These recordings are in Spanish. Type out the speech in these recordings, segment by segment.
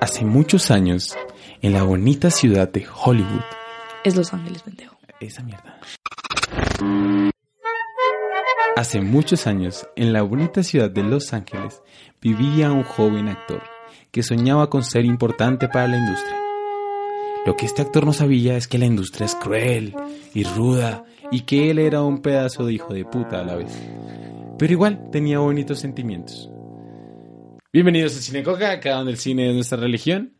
Hace muchos años, en la bonita ciudad de Hollywood, Es Los Ángeles, pendejo. esa mierda. Hace muchos años, en la bonita ciudad de Los Ángeles, vivía un joven actor que soñaba con ser importante para la industria. Lo que este actor no sabía es que la industria es cruel y ruda y que él era un pedazo de hijo de puta a la vez. Pero igual tenía bonitos sentimientos. Bienvenidos a Cinecoca, acá donde el cine es nuestra religión.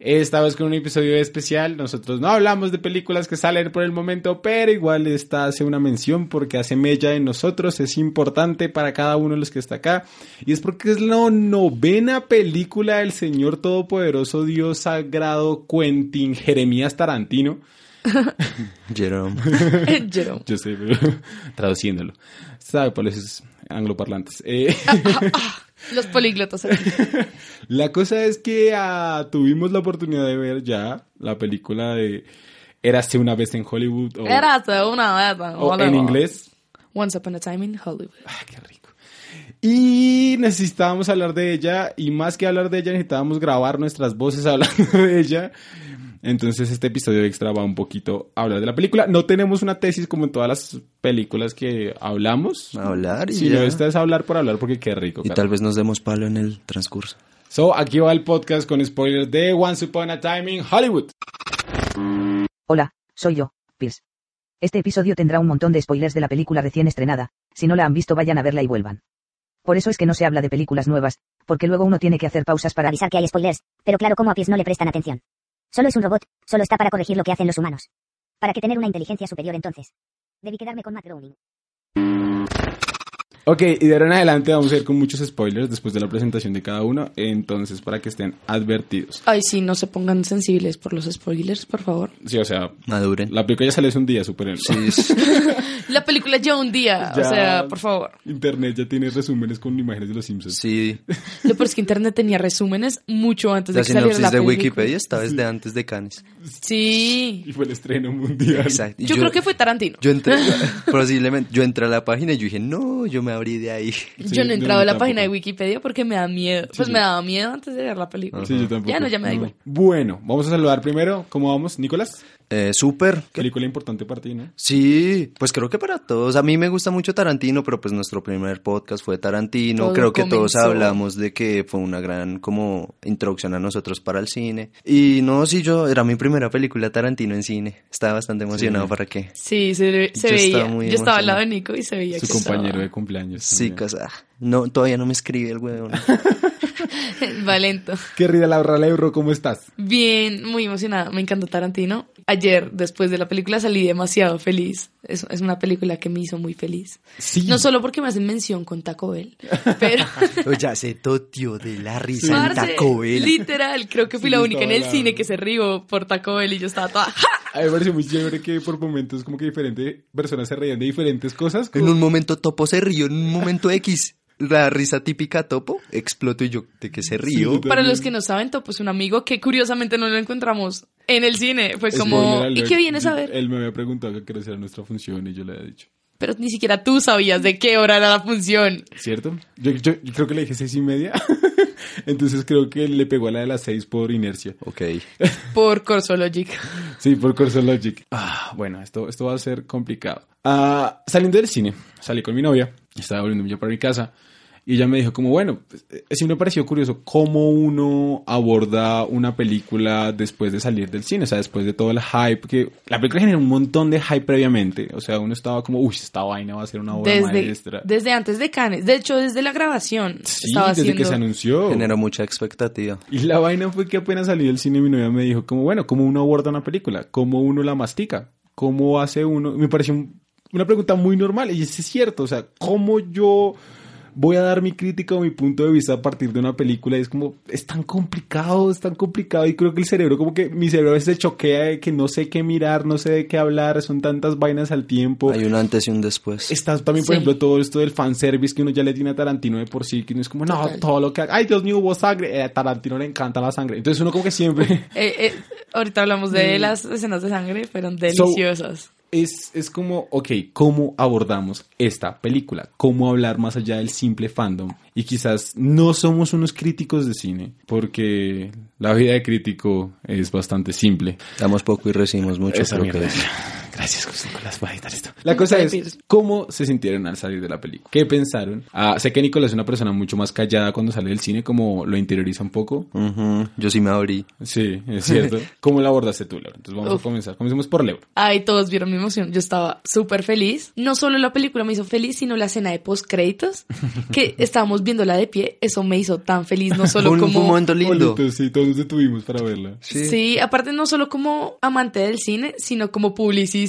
Esta vez con un episodio especial. Nosotros no hablamos de películas que salen por el momento, pero igual esta hace una mención porque hace mella en nosotros. Es importante para cada uno de los que está acá. Y es porque es la novena película del Señor Todopoderoso, Dios Sagrado, Quentin Jeremías Tarantino. Jerome. Jerome. Yo sé, pero traduciéndolo. Sabe por esos angloparlantes. Eh, Los políglotas aquí. La cosa es que ah, tuvimos la oportunidad de ver ya la película de Érase una vez en Hollywood o, Érase una vez en o en inglés. Once Upon a Time in Hollywood. Ah, qué rico. Y necesitábamos hablar de ella y más que hablar de ella necesitábamos grabar nuestras voces hablando de ella. Entonces este episodio extra va un poquito a hablar de la película. No tenemos una tesis como en todas las películas que hablamos. Hablar y Sí, no, ya. esta es hablar por hablar porque qué rico. Y carajo. tal vez nos demos palo en el transcurso. So, aquí va el podcast con spoilers de Once Upon a Time in Hollywood. Hola, soy yo, Pierce. Este episodio tendrá un montón de spoilers de la película recién estrenada, si no la han visto vayan a verla y vuelvan. Por eso es que no se habla de películas nuevas, porque luego uno tiene que hacer pausas para avisar que hay spoilers, pero claro como a Pierce no le prestan atención. Solo es un robot, solo está para corregir lo que hacen los humanos. ¿Para qué tener una inteligencia superior entonces? Debí quedarme con Matt Groening. Ok, y de ahora en adelante vamos a ir con muchos spoilers después de la presentación de cada uno, entonces para que estén advertidos. Ay, sí, no se pongan sensibles por los spoilers, por favor. Sí, o sea, Maduren. la película ya sale hace un día, superen. Sí, La película ya un día, Ya. o sea, por favor. Internet ya tiene resúmenes con imágenes de los Simpsons. sí. Lo peor es que Internet tenía resúmenes mucho antes de La que saliera sinopsis la de película. Wikipedia está desde antes de Cannes. Sí. Y fue el estreno mundial. Exacto. Yo, creo que fue Tarantino. Yo entré, posiblemente, yo entré a la página y yo dije, no, yo me abrí de ahí. Sí, yo no he entrado a la tampoco. página de Wikipedia porque me da miedo. Pues sí. me daba miedo antes de ver la película. Sí, yo tampoco. Ya no, ya me da igual. Bueno, vamos a saludar primero. ¿Cómo vamos, Nicolás? Eh, Súper. Película importante para ti, ¿no? Sí, pues creo que para todos. A mí me gusta mucho Tarantino, pero pues nuestro primer podcast fue Tarantino. Todo creo que todos hablamos de que fue una gran como introducción a nosotros para el cine. Y no, sí, yo era mi primera película Tarantino en cine. Estaba bastante emocionado Sí. para qué. Sí, se, se Yo veía. estaba muy Yo estaba al lado de. Nico y se veía Su que compañero estaba- de cumpleaños. Sí, casa. No, todavía no me escribe el huevón. Valento. Querida Laura Lebro, ¿cómo estás? Bien, muy emocionada. Me encantó Tarantino. Ayer, después de la película, salí demasiado feliz. Es, es una película que me hizo muy feliz. Sí. No solo porque me hacen mención con Taco Bell, pero... ya se totió de la risa en Taco Bell. Literal, creo que fui Sí, la única en el cine que se rió por Taco Bell y yo estaba toda... ¡ja! A mí me pareció muy chévere que por momentos como que diferentes personas se reían de diferentes cosas. En como- un momento Topo se rió, en un momento X. La risa típica Topo explotó y yo, ¿de qué se? Sí, Para los que no saben, Topo es un amigo que curiosamente no lo encontramos en el cine. Fue como, ¿y qué vienes a ver? Él me había preguntado qué era nuestra función y yo le había dicho. Pero ni siquiera tú sabías de qué hora era la función. ¿Cierto? Yo, yo- yo creo que le dije seis y media. Entonces creo que le pegó a la de las seis por inercia. Ok. Por Corso Logic. Sí, por Corso Logic. Ah, bueno, esto, esto va a ser complicado. Ah, saliendo del cine, salí con mi novia, estaba volviendo yo para mi casa, y ella me dijo como, bueno, pues, eh, sí me pareció curioso cómo uno aborda una película después de salir del cine, o sea, después de todo el hype, que la película genera un montón de hype previamente, o sea, uno estaba como, uy, esta vaina va a ser una obra Desde, maestra. desde antes de Cannes. De hecho, desde la grabación. Sí, estaba desde haciendo... que se anunció. Generó mucha expectativa. Y la vaina fue que apenas salí del cine mi novia me dijo como, bueno, ¿cómo uno aborda una película? ¿Cómo uno la mastica? ¿Cómo hace uno? Me pareció un- una pregunta muy normal y es cierto, o sea, ¿cómo yo voy a dar mi crítica o mi punto de vista a partir de una película? Y es como, es tan complicado, es tan complicado y creo que el cerebro, como que mi cerebro a veces se choquea de que no sé qué mirar, no sé de qué hablar, son tantas vainas al tiempo. Hay un antes y un después. Está también, por Sí. ejemplo, todo esto del fanservice que uno ya le tiene a Tarantino de por sí, que uno es como, no, Total. todo lo que... Ay, Dios mío, hubo sangre. Eh, a Tarantino le encanta la sangre. Entonces uno como que siempre... Eh, eh, ahorita hablamos de las escenas de sangre, fueron deliciosas. Es, es como, ok, ¿cómo abordamos esta película? ¿Cómo hablar más allá del simple fandom? Y quizás no somos unos críticos de cine, porque la vida de crítico es bastante simple. Damos poco y recibimos mucho. Esa creo que es. Gracias, José Nicolás, voy a editar esto. La cosa es. ¿cómo se sintieron al salir de la película? ¿Qué pensaron? Ah, sé que Nicolás es una persona mucho más callada cuando sale del cine, como lo interioriza un poco. Ujú, Yo sí me abrí. Sí, es cierto. ¿Cómo la abordaste tú, Laura? Entonces vamos Uf. a comenzar. Comencemos por Laura. Ay, todos vieron mi emoción. Yo estaba súper feliz. No solo la película me hizo feliz, sino la escena de postcréditos, que estábamos viéndola de pie. Eso me hizo tan feliz, no solo un, como... fue un momento lindo. Bonito, sí, todos nos detuvimos para verla. Sí. aparte no solo como amante del cine, sino como publicista,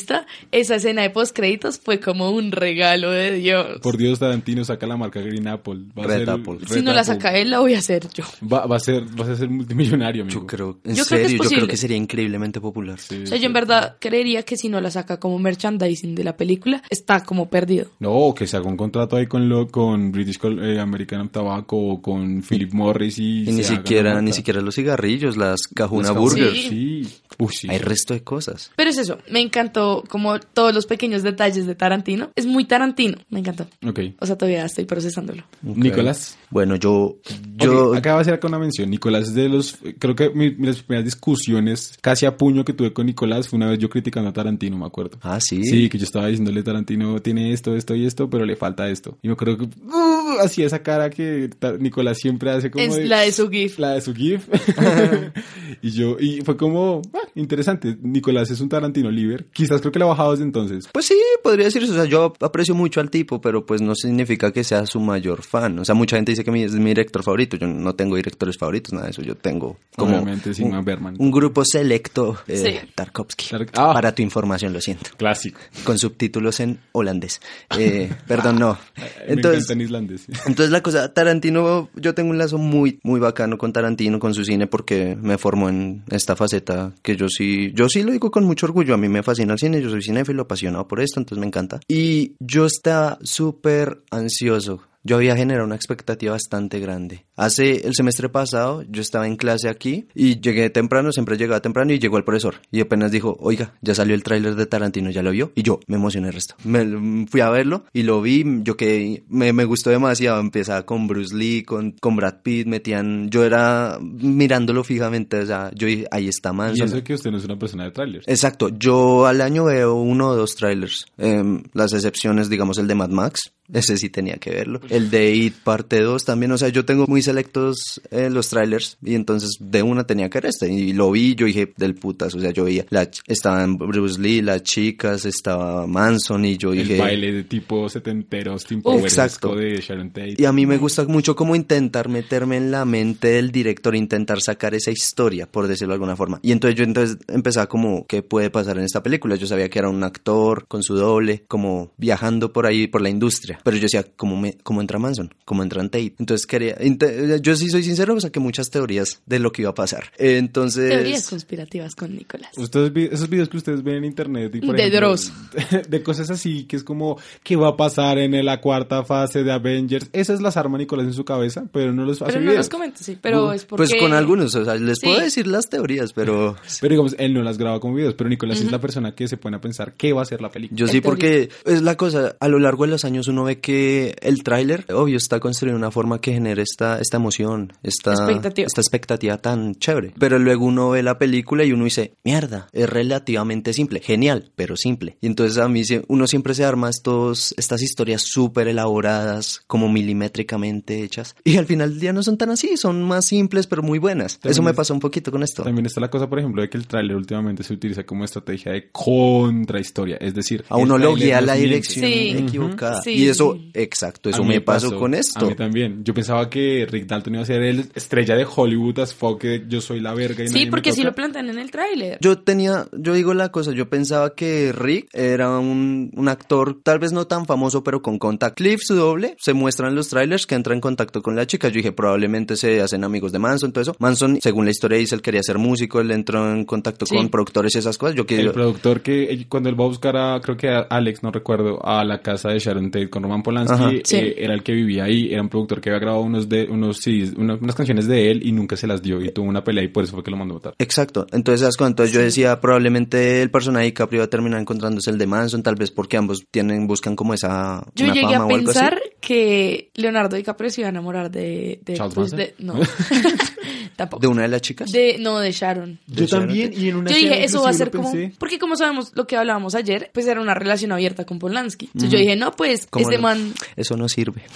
esa escena de postcréditos fue como un regalo de Dios. Por Dios, Tarantino saca la marca Green Apple. Va a Red ser- Apple. Red si no la saca él, la voy a hacer yo. Va, va a ser, vas a ser multimillonario, amigo. Yo creo, en Yo creo que es serio, yo creo que sería increíblemente popular. Sí, O sea, sí. yo en verdad creería que si no la saca como merchandising de la película, está como perdido. No, que se haga un contrato ahí con lo, con British eh, American Tobacco o con Philip Morris y, Y ni siquiera, ni siquiera los cigarrillos, las Cajuna Las Burgers. Sí. Sí. Uy, sí. Hay resto de cosas. Pero es eso, me encantó como todos los pequeños detalles de Tarantino. Es muy Tarantino, me encantó. Ok. O sea, todavía estoy procesándolo. Nicolás. Bueno, yo, yo, Ok, acaba de hacer acá una mención. Nicolás es de los. Creo que mi- mis primeras discusiones casi a puño que tuve con Nicolás fue una vez yo criticando a Tarantino, me acuerdo. ah, sí. Sí, que yo estaba diciéndole Tarantino tiene esto, esto y esto, pero le falta esto. Y me acuerdo que uh, hacía esa cara que Nicolás siempre hace como Es la de su GIF. La de su GIF. y yo, y fue como ah, interesante. Nicolás es un Tarantino liber. Quizás creo que le ha bajado desde entonces. Pues sí, podría decirse. O sea, yo aprecio mucho al tipo, pero pues no significa que sea su mayor fan. O sea, mucha gente dice que mi- es mi director favorito. Yo no tengo directores favoritos, nada de eso. Yo tengo como Obviamente, un, Bergman. un grupo selecto, eh, Sí. Tarkovsky. Tar- ah. Para tu información, lo siento. Clásico. Con subtítulos en holandés. Eh, perdón, no. Entonces, en islandés. entonces la cosa, Tarantino, yo tengo un lazo muy, muy bacano con Tarantino, con su cine, porque me formó en esta faceta que yo sí, yo sí lo digo con mucho orgullo. A mí me fascina el yo soy cinéfilo, apasionado por esto, entonces me encanta. Y yo estaba súper ansioso. Yo había generado una expectativa bastante grande. Hace el semestre pasado yo estaba en clase aquí y llegué temprano, siempre llegaba temprano y llegó el profesor y apenas dijo, oiga, ya salió el tráiler de Tarantino, ¿ya lo vio? Y yo me emocioné el resto. Me, fui a verlo y lo vi, yo que me, me gustó demasiado. Empezaba con Bruce Lee, con, con Brad Pitt, metían, yo era mirándolo fijamente, o sea, yo dije, ahí está Y Manson. eso que usted no es una persona de trailers. Exacto, yo al año veo uno o dos trailers. Em, las excepciones, digamos, el de Mad Max, ese sí tenía que verlo. El de It parte 2 también, o sea, yo tengo muy selectos eh, los trailers y entonces de una tenía que ver este. Y lo vi, yo dije, del putas, o sea, yo veía, la, estaban Bruce Lee, las chicas, estaba Manson y yo El dije... baile de tipo setenteros, tipo Uf, Poweresco exacto. de Sharon Tate. Y a mí me gusta mucho como intentar meterme en la mente del director, intentar sacar esa historia, por decirlo de alguna forma. Y entonces yo entonces empezaba como, ¿qué puede pasar en esta película? Yo sabía que era un actor con su doble, como viajando por ahí, por la industria. Pero yo decía, ¿cómo, me, cómo entra Manson? ¿Cómo entra Tate? Entonces quería, inte- yo sí soy sincero, saqué muchas teorías de lo que iba a pasar. Entonces... Teorías conspirativas con Nicolás. Ustedes esos videos que ustedes ven en internet y por De ejemplo, Dross. de cosas así que es como qué va a pasar en la cuarta fase de Avengers esas las arma Nicolás en su cabeza pero no los hace Pero no videos los comento, sí. Pero es porque... Pues con algunos, o sea, les Sí. puedo decir las teorías, pero... pero digamos él no las graba como videos pero Nicolás es la persona que se pone a pensar qué va a ser la película Yo sí, porque es la cosa, a lo largo de los años uno ve que el tráiler, obvio, está construido de una forma que genera esta, esta emoción, esta Expectativa. esta expectativa tan chévere. Pero luego uno ve la película y uno dice, mierda, es relativamente simple, genial, pero simple. Y entonces a mí uno siempre se arma estos, estas historias súper elaboradas, como milimétricamente hechas. Y al final del día no son tan así, son más simples, pero muy buenas. También Eso me es- pasó un poquito con esto. También está la cosa, por ejemplo, de que el tráiler últimamente se utiliza como estrategia de contrahistoria. Es decir, A uno lo guía la dirección Sí. equivocada. Ujú. Y eso, Sí. exacto, eso me pasó, con esto. A mí también. Yo pensaba que Rick Dalton iba a ser el estrella de Hollywood as fuck, que yo soy la verga y nadie Sí, me porque si toca. lo plantan en el tráiler. Yo tenía, yo digo la cosa, yo pensaba que Rick era un, un actor tal vez no tan famoso, pero con contacto. Cliff, su doble, se muestra en los trailers que entra en contacto con la chica. Yo dije, probablemente se hacen amigos de Manson, todo eso. Manson, según la historia dice, él quería ser músico, él entró en contacto Sí. con productores y esas cosas. Yo El quería... productor que cuando él va a buscar a, creo que a Alex, no recuerdo, a la casa de Sharon Tate con Roman Polanski Ajá. eh, Sí. era el que vivía ahí, era un productor que había grabado unos de unos CDs, unas, unas canciones de él y nunca se las dio y tuvo una pelea y por eso fue que lo mandó a votar. Exacto. Entonces, ¿sabes cuánto? Yo decía, probablemente el personaje de DiCaprio va a terminar encontrándose el de Manson, tal vez porque ambos tienen, buscan como esa Yo una llegué fama a o algo así. pensar que Leonardo DiCaprio se iba a enamorar de... de, Charles pues, Manson. de- no, tampoco. ¿De una de las chicas? De, no, de Sharon. Yo Sharon también y en una Yo dije, eso va a ser como... pensé. Porque como sabemos lo que hablábamos ayer, pues era una relación abierta con Polanski. Entonces yo dije, no, pues ¿Cómo este no? man... Eso no sirve.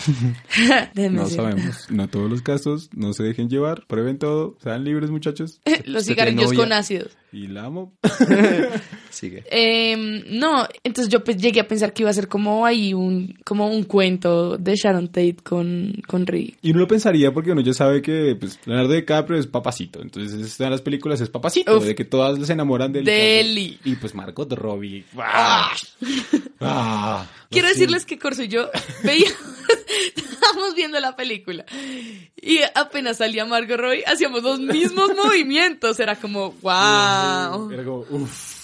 No decir. sabemos, no todos los casos, no se dejen llevar, prueben todo, sean libres muchachos Los cigarrillos con ácidos. Y la amo. Sigue. Eh, no, entonces yo pues, llegué a pensar que iba a ser como ahí un, como un cuento de Sharon Tate con, con Rick. Y uno lo pensaría porque uno ya sabe que pues, Leonardo DiCaprio es papacito. Entonces, esta de las películas es papacito, Uf. de que todas se enamoran de él. De él y- Y pues Margot Robbie. ¡Ah! ¡Ah! Quiero decirles que Corso y yo veíamos, estábamos viendo la película y apenas salía Margot Robbie hacíamos los mismos movimientos. Era como, wow. Era como, uff.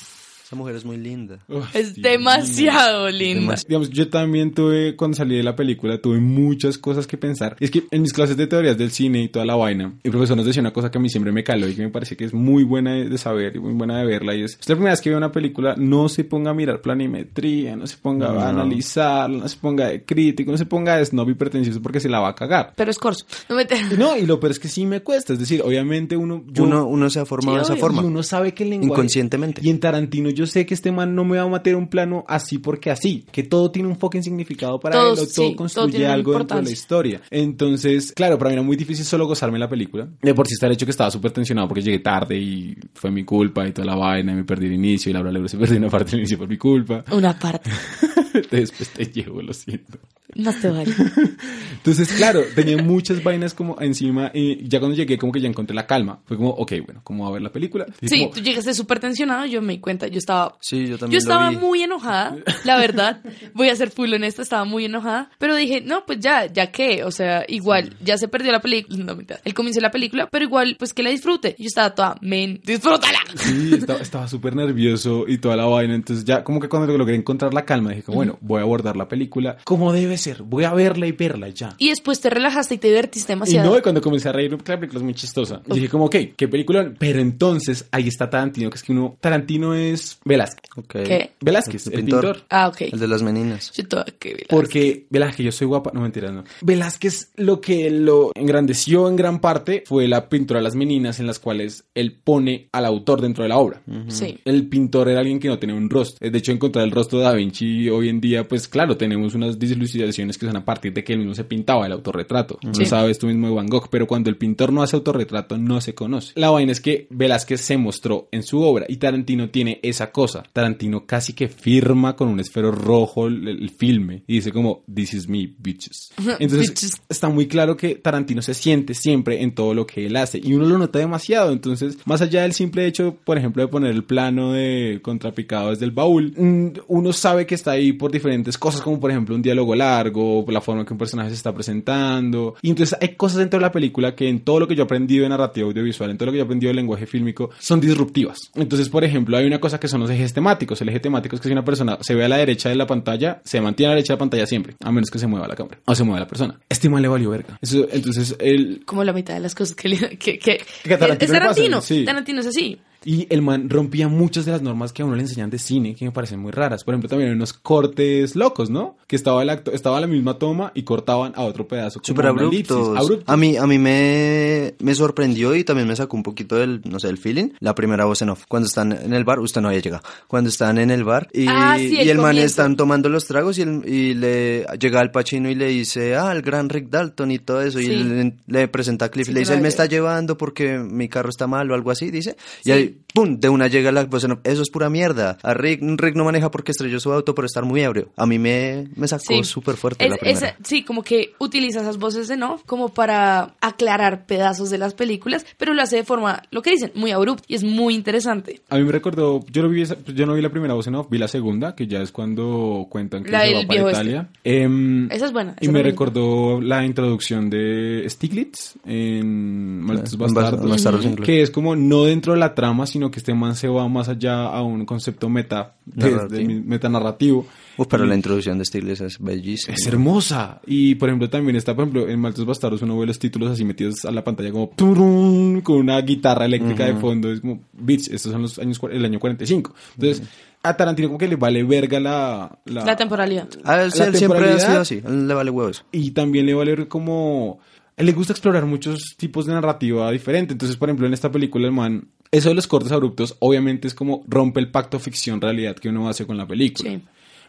Esa mujer es muy linda. Es demasiado linda. Digamos, yo también tuve, cuando salí de la película, tuve muchas cosas que pensar. Y es que en mis clases de teorías del cine y toda la vaina, el profesor nos decía una cosa que a mí siempre me caló y que me parece que es muy buena de saber y muy buena de verla. Y es, es la primera vez que veo una película, no se ponga a mirar planimetría, no se ponga a analizarla, no se ponga de crítico, no se ponga de snob y pretencioso porque se la va a cagar. Pero es Corso. No me Y No, y lo peor es que sí me cuesta. Es decir, obviamente uno... yo- uno, uno se ha formado Sí, de esa forma. y uno sabe que el lenguaje... Inconscientemente. Y en Tarantino yo sé que este man no me va a meter un plano así porque así. Que todo tiene un fucking significado para él. O todo construye algo dentro de la historia. Entonces, claro, para mí era muy difícil solo gozarme la película. De por sí está el hecho que estaba súper tensionado porque llegué tarde y fue mi culpa y toda la vaina y me perdí el inicio y Laura Lebro se perdió una parte del inicio por mi culpa. Una parte. Después te llevo, lo siento. No te vale. Entonces, claro, tenía muchas vainas como encima y ya cuando llegué como que ya encontré la calma. Fue como, ok, bueno, ¿cómo va a ver la película? Y Sí, como- tú llegaste súper tensionado, yo me di cuenta, yo estaba... Sí, yo también Yo estaba lo vi. muy enojada, la verdad. Voy a ser full honesta, estaba muy enojada. Pero dije, no, pues ya, ya qué. O sea, igual, ya se perdió la película. No, mentira. El comienzo de la película, pero igual, pues que la disfrute. Yo estaba toda, men, disfrútala. Sí, estaba estaba súper nervioso y toda la vaina. Entonces ya como que cuando logré encontrar la calma, dije, como, bueno, voy a abordar la película como debe ser. Voy a verla y verla y ya. Y después te relajaste y te divertiste Y demasiado. no, y cuando comencé a porque la película es muy chistosa. Y dije como, ok, qué película. Pero entonces ahí está Tarantino, que es que uno, Tarantino es Velázquez. ¿Qué? Velázquez, El el, pintor. pintor. Ah, ok. El de las meninas. Yo toda que vi la- Porque Velázquez, yo soy guapa, no mentiras, no. Velázquez lo que lo engrandeció en gran parte fue la pintura de las meninas en las cuales él pone al autor dentro de la obra. Sí. El pintor era alguien que no tenía un rostro. De hecho, encontrar el rostro de Da Vinci hoy en día, pues claro, tenemos unas dislucidaciones que son a partir de que él mismo se pintaba el autorretrato. Sí. Lo sabes tú mismo de Van Gogh, pero cuando el pintor no hace autorretrato, no se conoce. La vaina es que Velázquez se mostró en su obra y Tarantino tiene esa cosa. Tarantino casi que firma con un esfero rojo el, el filme y dice como, this is me, bitches. Entonces, Bitches. está muy claro que Tarantino se siente siempre en todo lo que él hace y uno lo nota demasiado. Entonces, más allá del simple hecho, por ejemplo, de poner el plano de contrapicado desde el baúl, mm, uno sabe que está ahí por diferentes cosas, como por ejemplo un diálogo largo, la forma que un personaje se está presentando. Y entonces hay cosas dentro de la película que en todo lo que yo he aprendido de narrativa audiovisual, en todo lo que yo he aprendido de lenguaje fílmico, son disruptivas. Entonces, por ejemplo, hay una cosa que son los ejes temáticos. El eje temático es que si una persona se ve a la derecha de la pantalla, se mantiene a la derecha de la pantalla siempre, a menos que se mueva la cámara o se mueva la persona. Este mal le valió verga. Eso, entonces, el, Como la mitad de las cosas que... le- que, que- Que a Tarantino es Tarantino. sí. Tarantino es así. Y el man rompía muchas de las normas que a uno le enseñan de cine, que me parecen muy raras. Por ejemplo, también hay unos cortes locos, ¿no? Que estaba el acto, estaba la misma toma y cortaban a otro pedazo. como Súper abruptos. Abruptos. A mí, a mí me, me sorprendió y también me sacó un poquito del, no sé, el feeling. La primera voz en off. Cuando están en el bar, usted no había llegado. Cuando están en el bar y, Ah, sí, el y el man están tomando los tragos y, el- y le llega al Pachino y le dice, ah, el gran Rick Dalton y todo eso. Sí. Y le, le presenta a Cliff Sí, y le dice, él me está llevando porque mi carro está mal o algo así, dice. Y Sí. Pum, de una llega la voz en off. Eso es pura mierda. A Rick, Rick no maneja porque estrelló su auto por estar muy ebrio. A mí me, me sacó Sí. súper fuerte Es- la primera. sí, como que utiliza esas voces de no como para aclarar pedazos de las películas, pero lo hace de forma, lo que dicen, muy abrupta y es muy interesante. A mí me recordó, yo no vi, esa- yo no vi la primera voz en off, vi la segunda, que ya es cuando cuentan que La se va para viejo este. Italia. Em, Esa es buena. y esa me recordó la introducción de Stiglitz en Malditos Bastardos, Bastardos que es como no dentro de la trama, sino que este man se va más allá a un concepto meta, desde mi- metanarrativo. Uf, pero Y- la introducción de Stiglitz es bellísima. es hermosa. Y por ejemplo, también está, por ejemplo, en Malditos Bastardos uno ve los títulos así metidos a la pantalla como turun, con una guitarra eléctrica de fondo. Es como, bitch, estos son los años, el año 45. Entonces, a Tarantino como que le vale verga la... La temporalidad. Ah, él, la él siempre ha temporalidad. sido así. A él le vale huevos. y también le vale como a él le gusta explorar muchos tipos de narrativa diferente entonces por ejemplo en esta película el man eso de los cortes abruptos obviamente es como rompe el pacto ficción realidad que uno hace con la película Sí.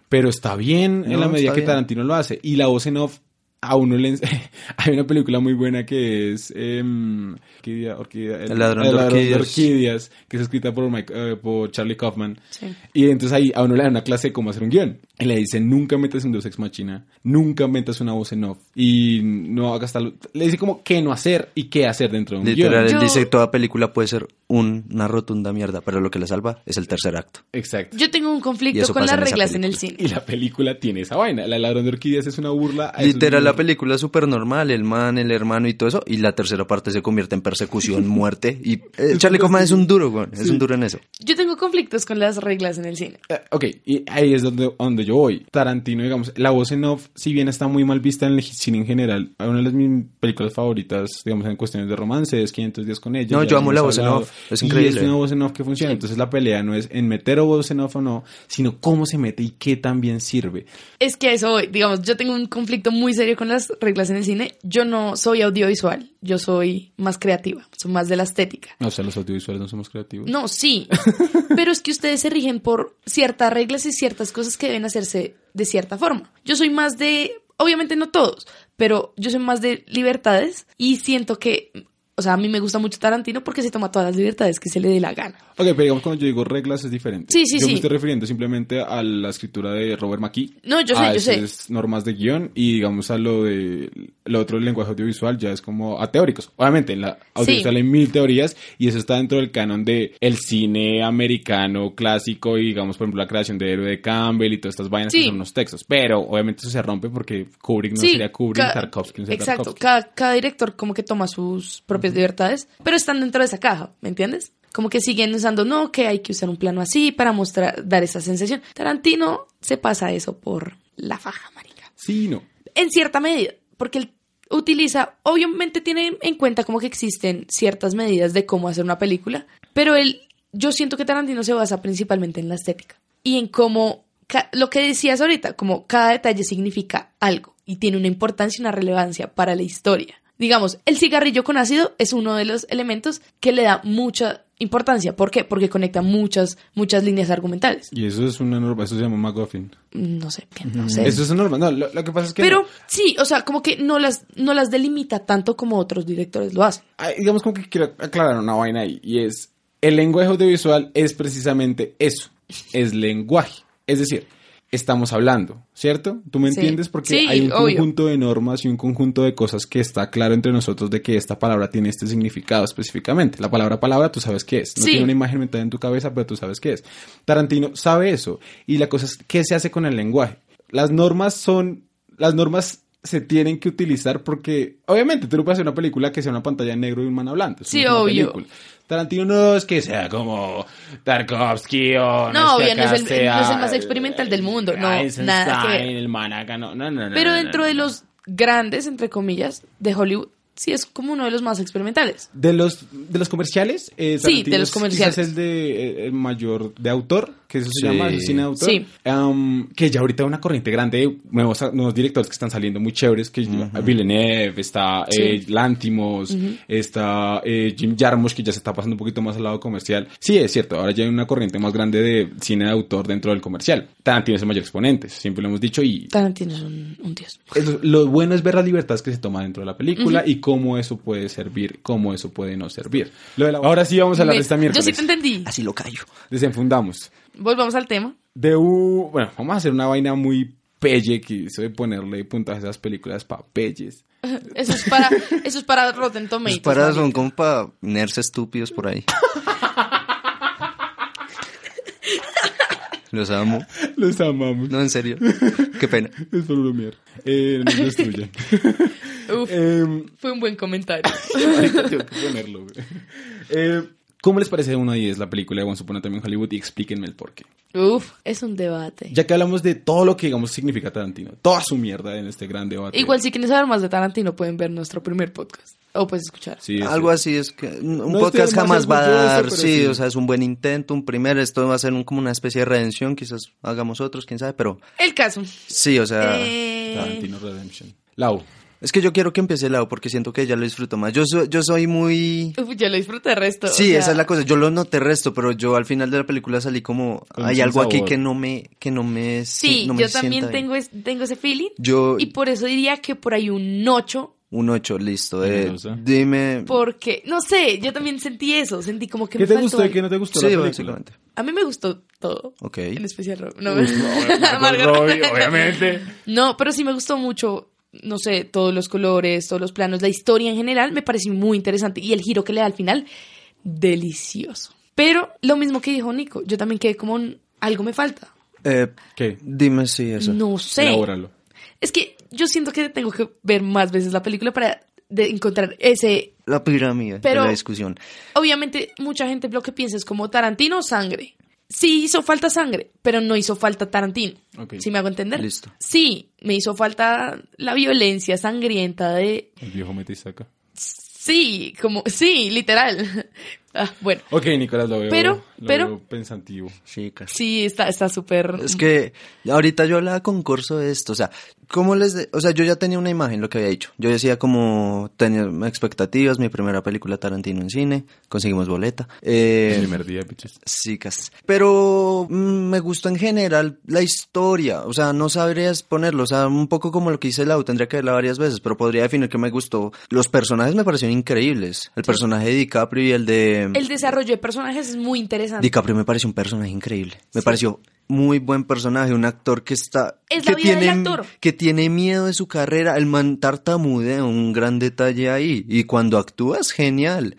pero está bien en la medida que bien. Tarantino lo hace y la voz en off a uno le hay una película muy buena que es em, Orquídea, Orquídea- El ladrón de orquídeas. orquídeas, que es escrita por, Mike- eh, por Charlie Kaufman Sí. y entonces ahí a uno le dan una clase de cómo hacer un guion. Y le dicen, nunca metas un Deus Ex Machina, nunca metas una voz en off. Y no hagas tal... Le dice como qué no hacer y qué hacer dentro de un Literal, guion. él Yo- dice que toda película puede ser un- una rotunda mierda, pero lo que la salva es el tercer acto. Exacto. Yo tengo un conflicto con las reglas en el cine. Y la película tiene esa vaina. La ladrón de orquídeas es una burla. Literal, la niños. película es súper normal, el man, el hermano y todo eso, y la tercera parte se convierte en persecución, muerte, y eh, Charlie Kaufman es un duro, güey, es un duro en eso. Yo tengo conflictos con las reglas en el cine. Eh, ok, y ahí es donde, donde yo voy. Tarantino, digamos, la voz en off, si bien está muy mal vista en el cine en general, una de mis películas favoritas, digamos, en cuestiones de romance, es 500 días con ella. No, yo amo la voz en hablado. off, es Y increíble. es una voz en off que funciona. Entonces la pelea no es en meter voz en off o no, sino cómo se mete y qué también sirve. Es que eso voy. Digamos, yo tengo un conflicto muy serio con las reglas en el cine. Yo no soy audiovisual, yo soy más creativa, soy más de la estética. O sea, los audiovisuales no somos creativos. No, sí, pero es que ustedes se rigen por ciertas reglas y ciertas cosas que deben hacerse de cierta forma. Yo soy más de, obviamente no todos, pero yo soy más de libertades y siento que, o sea, a mí me gusta mucho Tarantino porque se toma todas las libertades que se le dé la gana. Ok, pero digamos cuando yo digo reglas es diferente. Sí, sí, yo sí. me estoy refiriendo simplemente a la escritura de Robert McKee. No, yo sé, a yo sé. esas normas de guion y digamos a lo de lo otro el lenguaje audiovisual ya es como a teóricos. Obviamente en la audiovisual Sí. hay mil teorías y eso está dentro del canon de el cine americano clásico y digamos por ejemplo la creación de Héroe de Campbell y todas estas vainas que Sí. son unos textos. Pero obviamente eso se rompe porque Kubrick no sería Kubrick, Tarkovsky no sería Exacto, Tarkovsky. cada, cada director como que toma sus propias libertades, pero están dentro de esa caja, ¿me entiendes? Como que siguen usando, no, que hay que usar un plano así para mostrar, dar esa sensación. Tarantino se pasa eso por la faja, marica. Sí, no. En cierta medida, porque él utiliza, obviamente tiene en cuenta como que existen ciertas medidas de cómo hacer una película, pero él, yo siento que Tarantino se basa principalmente en la estética y en cómo, lo que decías ahorita, como cada detalle significa algo y tiene una importancia y una relevancia para la historia. Digamos, el cigarrillo con ácido es uno de los elementos que le da mucha importancia. ¿Por qué? Porque conecta muchas, muchas líneas argumentales. Y eso es una norma, eso se llama MacGuffin. No sé, no sé. Eso es una norma. No, lo, lo que pasa es que Pero no. sí, o sea, como que no las, no las delimita tanto como otros directores lo hacen. Ah, digamos como que quiero aclarar una vaina ahí y es el lenguaje audiovisual es precisamente eso, es lenguaje, es decir, estamos hablando, ¿cierto? ¿Tú me Sí. entiendes? Porque Sí, hay un obvio. conjunto de normas y un conjunto de cosas que está claro entre nosotros de que esta palabra tiene este significado específicamente. La palabra palabra tú sabes qué es, no Sí. tiene una imagen mental en tu cabeza, pero tú sabes qué es. Tarantino sabe eso y la cosa es qué se hace con el lenguaje. Las normas son las normas se tienen que utilizar porque, obviamente, tú no puedes hacer una película que sea una pantalla en negro y un man hablando. Eso Sí, no es obvio. Tarantino no es que sea como Tarkovsky o No, es obvio, no es el- no es el más experimental del mundo, no, nada que ver. el man acá, no, no, no, no, Pero dentro de los grandes, entre comillas, de Hollywood, sí es como uno de los más experimentales. De los, de los comerciales, eh, Sí, de los es comerciales. quizás el de eh, el mayor de autor, que eso se Sí. llama, el cine de autor. Sí. Um, que ya ahorita hay una corriente grande de nuevos, nuevos directores que están saliendo muy chéveres, que Villeneuve, está eh, Sí. Lantimos, está eh, Jim Jarmusch, que ya se está pasando un poquito más al lado comercial. Sí, es cierto, ahora ya hay una corriente más grande de cine de autor dentro del comercial. Tarantino es el mayor exponente, siempre lo hemos dicho, y Tarantino es un, un dios. es- lo bueno es ver las libertades que se toman dentro de la película y cómo eso puede servir, cómo eso puede no servir. Lo de la- Ahora sí vamos a hablar de esta Yo sí te entendí. Así lo callo. Desenfundamos. Volvamos al tema. De un... Bueno, vamos a hacer una vaina muy pelle que eso de ponerle puntajes a esas películas para pelles. Eso es para, eso es para Rotten Tomatoes. Los paradas son como para nerds estúpidos por ahí. Los amo. Los amamos. No, en serio. Qué pena. Es por bromear. Eh, no nos destruyan. Uf, Em, fue un buen comentario. Tengo que ponerlo, güey. Eh, ¿Cómo les parece de 1 a 10 la película de Once Upon a Time in Hollywood? Y explíquenme el porqué. Uf, es un debate. Ya que hablamos de todo lo que, digamos, significa Tarantino. Toda su mierda en este gran debate. Igual si quieren saber más de Tarantino pueden ver nuestro primer podcast. O puedes escuchar. Sí, sí. Algo así es que un No podcast jamás va a dar, sí, o sea, es un buen intento, un primer, esto va a ser un- como una especie de redención, quizás hagamos otros, quién sabe, pero El caso. sí, o sea, Eh, Tarantino Redemption. Lau. Es que yo quiero que empiece Lau porque siento que ella lo disfruto más. Yo soy, yo soy muy uf, yo lo disfruté de resto. o Sí, sea, esa es la cosa. Yo lo noté resto, pero yo al final de la película salí como Con hay algo aquí que no me que no me Sí, no me yo también bien. tengo, es- tengo ese feeling. yo Y por eso diría que por ahí un 8. un 8, listo. eh, Generosa. dime Porque, no sé, yo también sentí eso. Sentí como que ¿Qué me te gustó y qué no te gustó Sí, la básicamente. A mí me gustó todo. Ok. En especial Rob- No, no, Robbie. obviamente. No, pero sí me gustó mucho, no sé, todos los colores, todos los planos, la historia en general me pareció muy interesante y el giro que le da al final, delicioso. Pero lo mismo que dijo Nico, yo también quedé como un- algo me falta. Eh, ¿Qué? dime si eso. No sé. Elabóralo. Es que yo siento que tengo que ver más veces la película para de encontrar ese... La pirámide Pero- de la discusión. Obviamente mucha gente lo que piensa es como Tarantino sangre. Sí hizo falta sangre, pero no hizo falta Tarantino. ¿Sí me hago entender? Listo. Sí, me hizo falta la violencia sangrienta de... El viejo metisaca. Sí, como... Sí, literal. Ah, bueno, Ok, Nicolás, lo veo, Pero- lo pero- veo pensativo. Sí, está está súper... Es que ahorita yo hablaba con Corso de esto, o sea, ¿cómo les de- o sea, yo ya tenía una imagen lo que había dicho. Yo decía como tenía expectativas, mi primera película Tarantino en cine, conseguimos boleta. Eh, El primer día, bitches. Sí, casi. Pero mm, me gustó en general la historia. O sea, no sabrías ponerlo. O sea, un poco como lo que hice Lau, tendría que verla varias veces, pero podría definir que me gustó. Los personajes me parecieron increíbles. El personaje de DiCaprio y el de. El desarrollo de personajes es muy interesante. DiCaprio me pareció un personaje increíble. Me Sí. pareció muy buen personaje, un actor que está. Es que la vida del tiene, actor. Que tiene miedo de su carrera. El man tartamudea, un gran detalle ahí. Y cuando actúa es genial.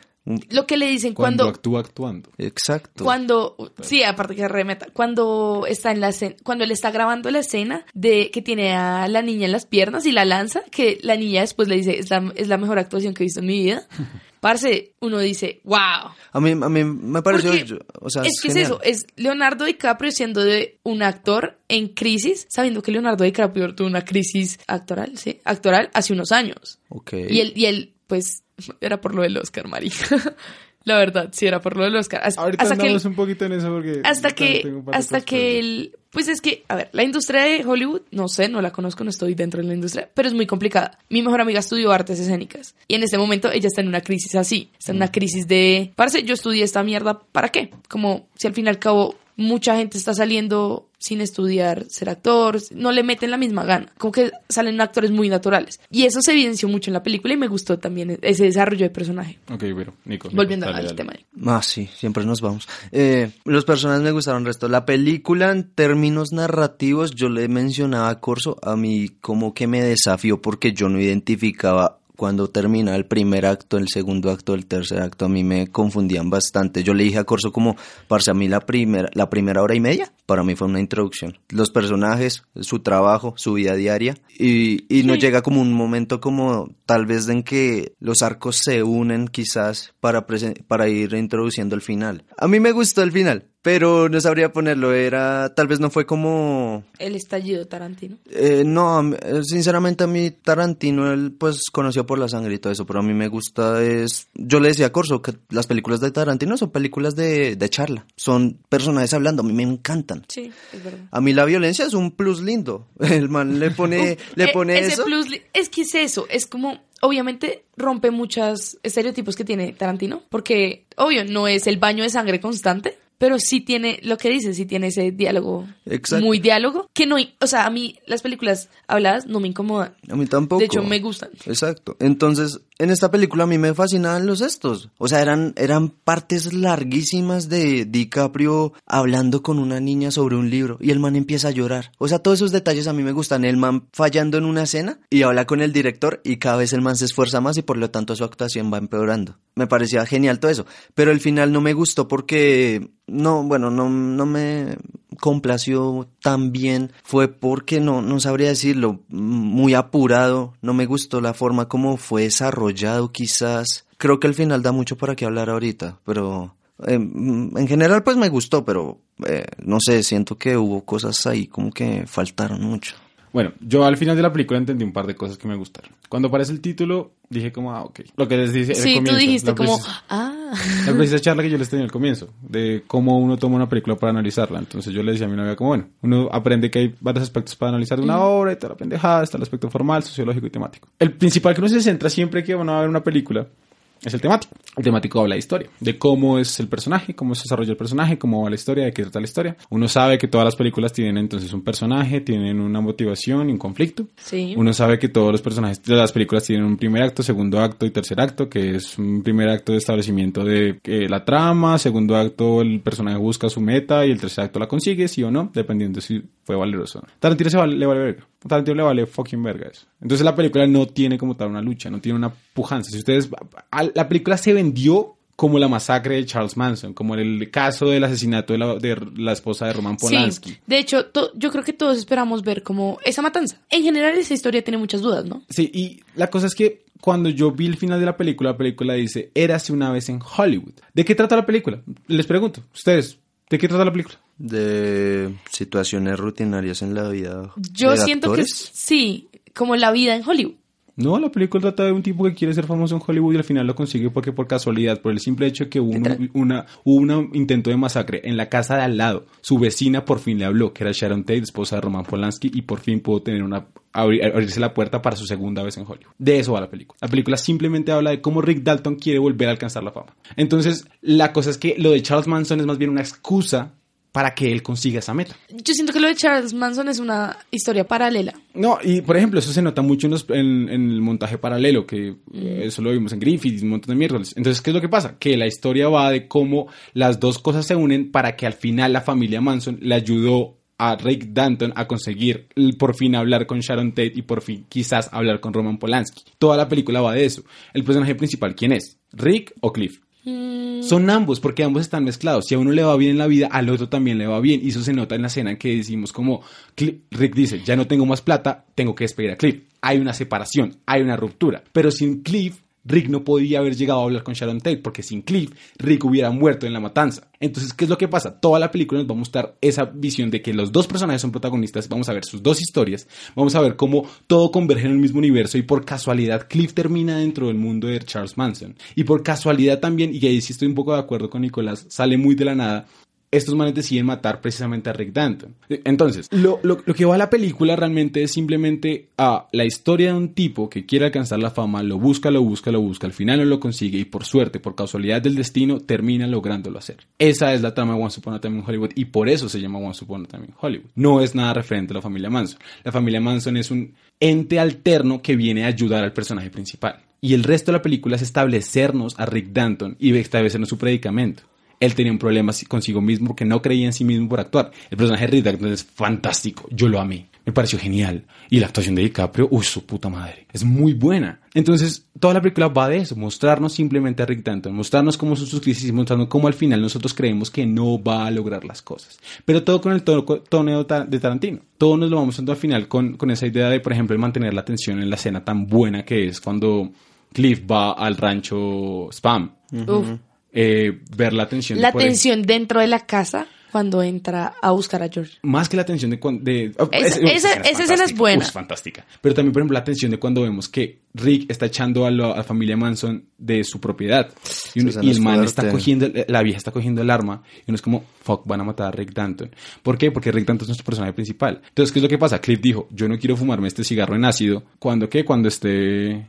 Lo que le dicen Cuando, cuando... actúa actuando. Exacto. Cuando, sí, aparte que remeta, cuando está en la escena, cuando él está grabando la escena de que tiene a la niña en las piernas y la lanza, que la niña después le dice, es la, es la mejor actuación que he visto en mi vida. Parce, uno dice, wow. A mí, a mí me pareció. Yo- o sea, es que es eso, es Leonardo DiCaprio siendo de un actor en crisis, sabiendo que Leonardo DiCaprio tuvo una crisis actoral, sí, actoral hace unos años. Ok. Y él, y él, pues, era por lo del Oscar, marica. La verdad, sí era por lo del Oscar. Hasta, Ahorita hasta que él- andamos un poquito en eso porque... hasta que hasta que ver. Pues es que a ver la industria de Hollywood no sé no la conozco no estoy dentro de la industria pero es muy complicada. Mi mejor amiga estudió artes escénicas y en este momento ella está en una crisis así está en una crisis de parece yo estudié esta mierda para qué como si al fin y al cabo mucha gente está saliendo sin estudiar ser actor, no le meten la misma gana, como que salen actores muy naturales. Y eso se evidenció mucho en la película y me gustó también ese desarrollo de personaje. Ok, bueno, Nico. Nico, Volviendo dale, al dale. tema. Ah, sí, siempre nos vamos. Eh, los personajes me gustaron resto. La película, en términos narrativos, yo le mencionaba a Corso, a mí como que me desafió porque yo no identificaba cuando termina el primer acto, el segundo acto, el tercer acto, a mí me confundían bastante. Yo le dije a Corso como, parce, a mí la primera, la primera hora y media, para mí fue una introducción. Los personajes, su trabajo, su vida diaria, y, y nos llega como un momento como tal vez en que los arcos se unen quizás para, para ir introduciendo el final. A mí me gustó el final, pero no sabría ponerlo, era, tal vez no fue como El estallido Tarantino. eh, no, eh, sinceramente a mí Tarantino, él pues conoció por la sangre y todo eso, pero a mí me gusta es... Yo le decía a Corso que las películas de Tarantino son películas de, de charla, son personajes hablando, a mí me encantan. Sí, es verdad. A mí la violencia es un plus lindo. El man le pone, le Eh, pone ese eso. plus es que es eso, es como, obviamente rompe muchos estereotipos que tiene Tarantino, porque, obvio, no es el baño de sangre constante, pero sí tiene, lo que dice, sí tiene ese diálogo, Exacto. muy diálogo, que no, o sea, a mí las películas habladas no me incomodan, A mí tampoco. de hecho me gustan. Exacto. Entonces, en esta película a mí me fascinaban los estos. O sea, eran, eran partes larguísimas de DiCaprio hablando con una niña sobre un libro y el man empieza a llorar. O sea, todos esos detalles a mí me gustan. El man fallando en una escena y habla con el director y cada vez el man se esfuerza más y por lo tanto su actuación va empeorando. Me parecía genial todo eso. Pero el final no me gustó porque no, bueno, no, no me complació tan bien fue porque no, no sabría decirlo, muy apurado, no me gustó la forma como fue desarrollado quizás. Creo que el final da mucho para qué hablar ahorita, pero eh, en general pues me gustó, pero eh, no sé, siento que hubo cosas ahí como que faltaron mucho. Bueno, yo al final de la película entendí un par de cosas que me gustaron. Cuando aparece el título, dije como, ah, ok. Lo que les dice el Sí, tú comienzo, dijiste la como, precisa- ah. La precisa charla que yo les tenía al comienzo, de cómo uno toma una película para analizarla. Entonces yo le decía a mi novia como, bueno, uno aprende que hay varios aspectos para analizar de una obra y toda la pendejada, está el aspecto formal, sociológico y temático. El principal que uno se centra siempre que van a ver una película es el temático. El temático habla de historia, de cómo es el personaje, cómo se desarrolla el personaje, cómo va la historia, de qué trata la historia. Uno sabe que todas las películas tienen entonces un personaje, tienen una motivación y un conflicto. Sí. Uno sabe que todos los personajes de las películas tienen un primer acto, segundo acto y tercer acto, que es un primer acto de establecimiento de eh, la trama, segundo acto el personaje busca su meta y el tercer acto la consigue, sí o no, dependiendo si fue valeroso. o no. Tarantino se vale- le vale verga. Tarantino le vale fucking verga eso. Entonces la película no tiene como tal una lucha, no tiene una pujanza. Si ustedes... La película se vendió como la masacre de Charles Manson, como el caso del asesinato de la, de la esposa de Roman Polanski. Sí, de hecho, to- yo creo que todos esperamos ver como esa matanza. En general, esa historia tiene muchas dudas, ¿no? Sí, y la cosa es que cuando yo vi el final de la película, la película dice, érase una vez en Hollywood. ¿De qué trata la película? Les pregunto, ustedes, ¿de qué trata la película? De situaciones rutinarias en la vida. Yo de siento que actores. sí, como la vida en Hollywood. No, la película trata de un tipo que quiere ser famoso en Hollywood y al final lo consigue porque por casualidad, por el simple hecho de que hubo un, una, hubo un intento de masacre en la casa de al lado. Su vecina por fin le habló, que era Sharon Tate, esposa de Roman Polanski, y por fin pudo tener una abrir- abrirse la puerta para su segunda vez en Hollywood. De eso va la película. La película simplemente habla de cómo Rick Dalton quiere volver a alcanzar la fama. Entonces, la cosa es que lo de Charles Manson es más bien una excusa para que él consiga esa meta. Yo siento que lo de Charles Manson es una historia paralela. No, y por ejemplo, eso se nota mucho en, los- en- en el montaje paralelo, que eso lo vimos en Griffith y un montón de miércoles. Entonces, ¿qué es lo que pasa? Que la historia va de cómo las dos cosas se unen para que al final la familia Manson le ayudó a Rick Danton a conseguir por fin hablar con Sharon Tate y por fin quizás hablar con Roman Polanski. Toda la película va de eso. El personaje principal, ¿quién es? ¿Rick o Cliff? Son ambos, porque ambos están mezclados. Si a uno le va bien en la vida, al otro también le va bien. Y eso se nota en la escena en que decimos como Rick dice, ya no tengo más plata, tengo que despedir a Cliff. Hay una separación, hay una ruptura. Pero sin Cliff, Rick no podía haber llegado a hablar con Sharon Tate, porque sin Cliff, Rick hubiera muerto en la matanza. Entonces, ¿qué es lo que pasa? Toda la película nos va a mostrar esa visión de que los dos personajes son protagonistas, vamos a ver sus dos historias, vamos a ver cómo todo converge en el mismo universo y por casualidad Cliff termina dentro del mundo de Charles Manson. Y por casualidad también, y ahí sí estoy un poco de acuerdo con Nicolás, sale muy de la nada, estos manes deciden matar precisamente a Rick Danton. Entonces, lo, lo- lo que va a la película realmente es simplemente a la historia de un tipo que quiere alcanzar la fama, lo busca, lo busca, lo busca, al final no lo consigue y por suerte, por causalidad del destino, termina lográndolo hacer. Esa es la trama de Once Upon a Time Hollywood y por eso se llama Once Upon a Time in Hollywood. No es nada referente a la familia Manson. La familia Manson es un ente alterno que viene a ayudar al personaje principal. Y el resto de la película es establecernos a Rick Danton y establecernos su predicamento él tenía un problema consigo mismo porque no creía en sí mismo por actuar. El personaje de Rick Dalton es fantástico. Yo lo amé. Me pareció genial. Y la actuación de DiCaprio, uy, su puta madre. Es muy buena. Entonces, toda la película va de eso. Mostrarnos simplemente a Rick Danton. Mostrarnos cómo son sus crisis y mostrarnos cómo al final nosotros creemos que no va a lograr las cosas. Pero todo con el tono, de Tarantino. Todo nos lo vamos dando al final con, esa idea de, por ejemplo, el mantener la atención en la escena tan buena que es cuando Cliff va al rancho Spam. Uf. Eh, ver la tensión. La de, tensión dentro de la casa cuando entra a buscar a George. Más que la tensión de cuando... De, oh, Esa- uy, esa- esa escena es fantástica, buena. uy, es fantástica. Pero también, por ejemplo, la tensión de cuando vemos que Rick está echando a, la familia Manson de su propiedad. Y, uno- Esa y escena el es man fuerte. está cogiendo, la vieja está cogiendo el arma. Y uno es como, fuck, van a matar a Rick Danton. ¿Por qué? Porque Rick Danton es nuestro personaje principal. Entonces, ¿qué es lo que pasa? Cliff dijo, yo no quiero fumarme este cigarro en ácido. ¿Cuándo qué? Cuando esté eh,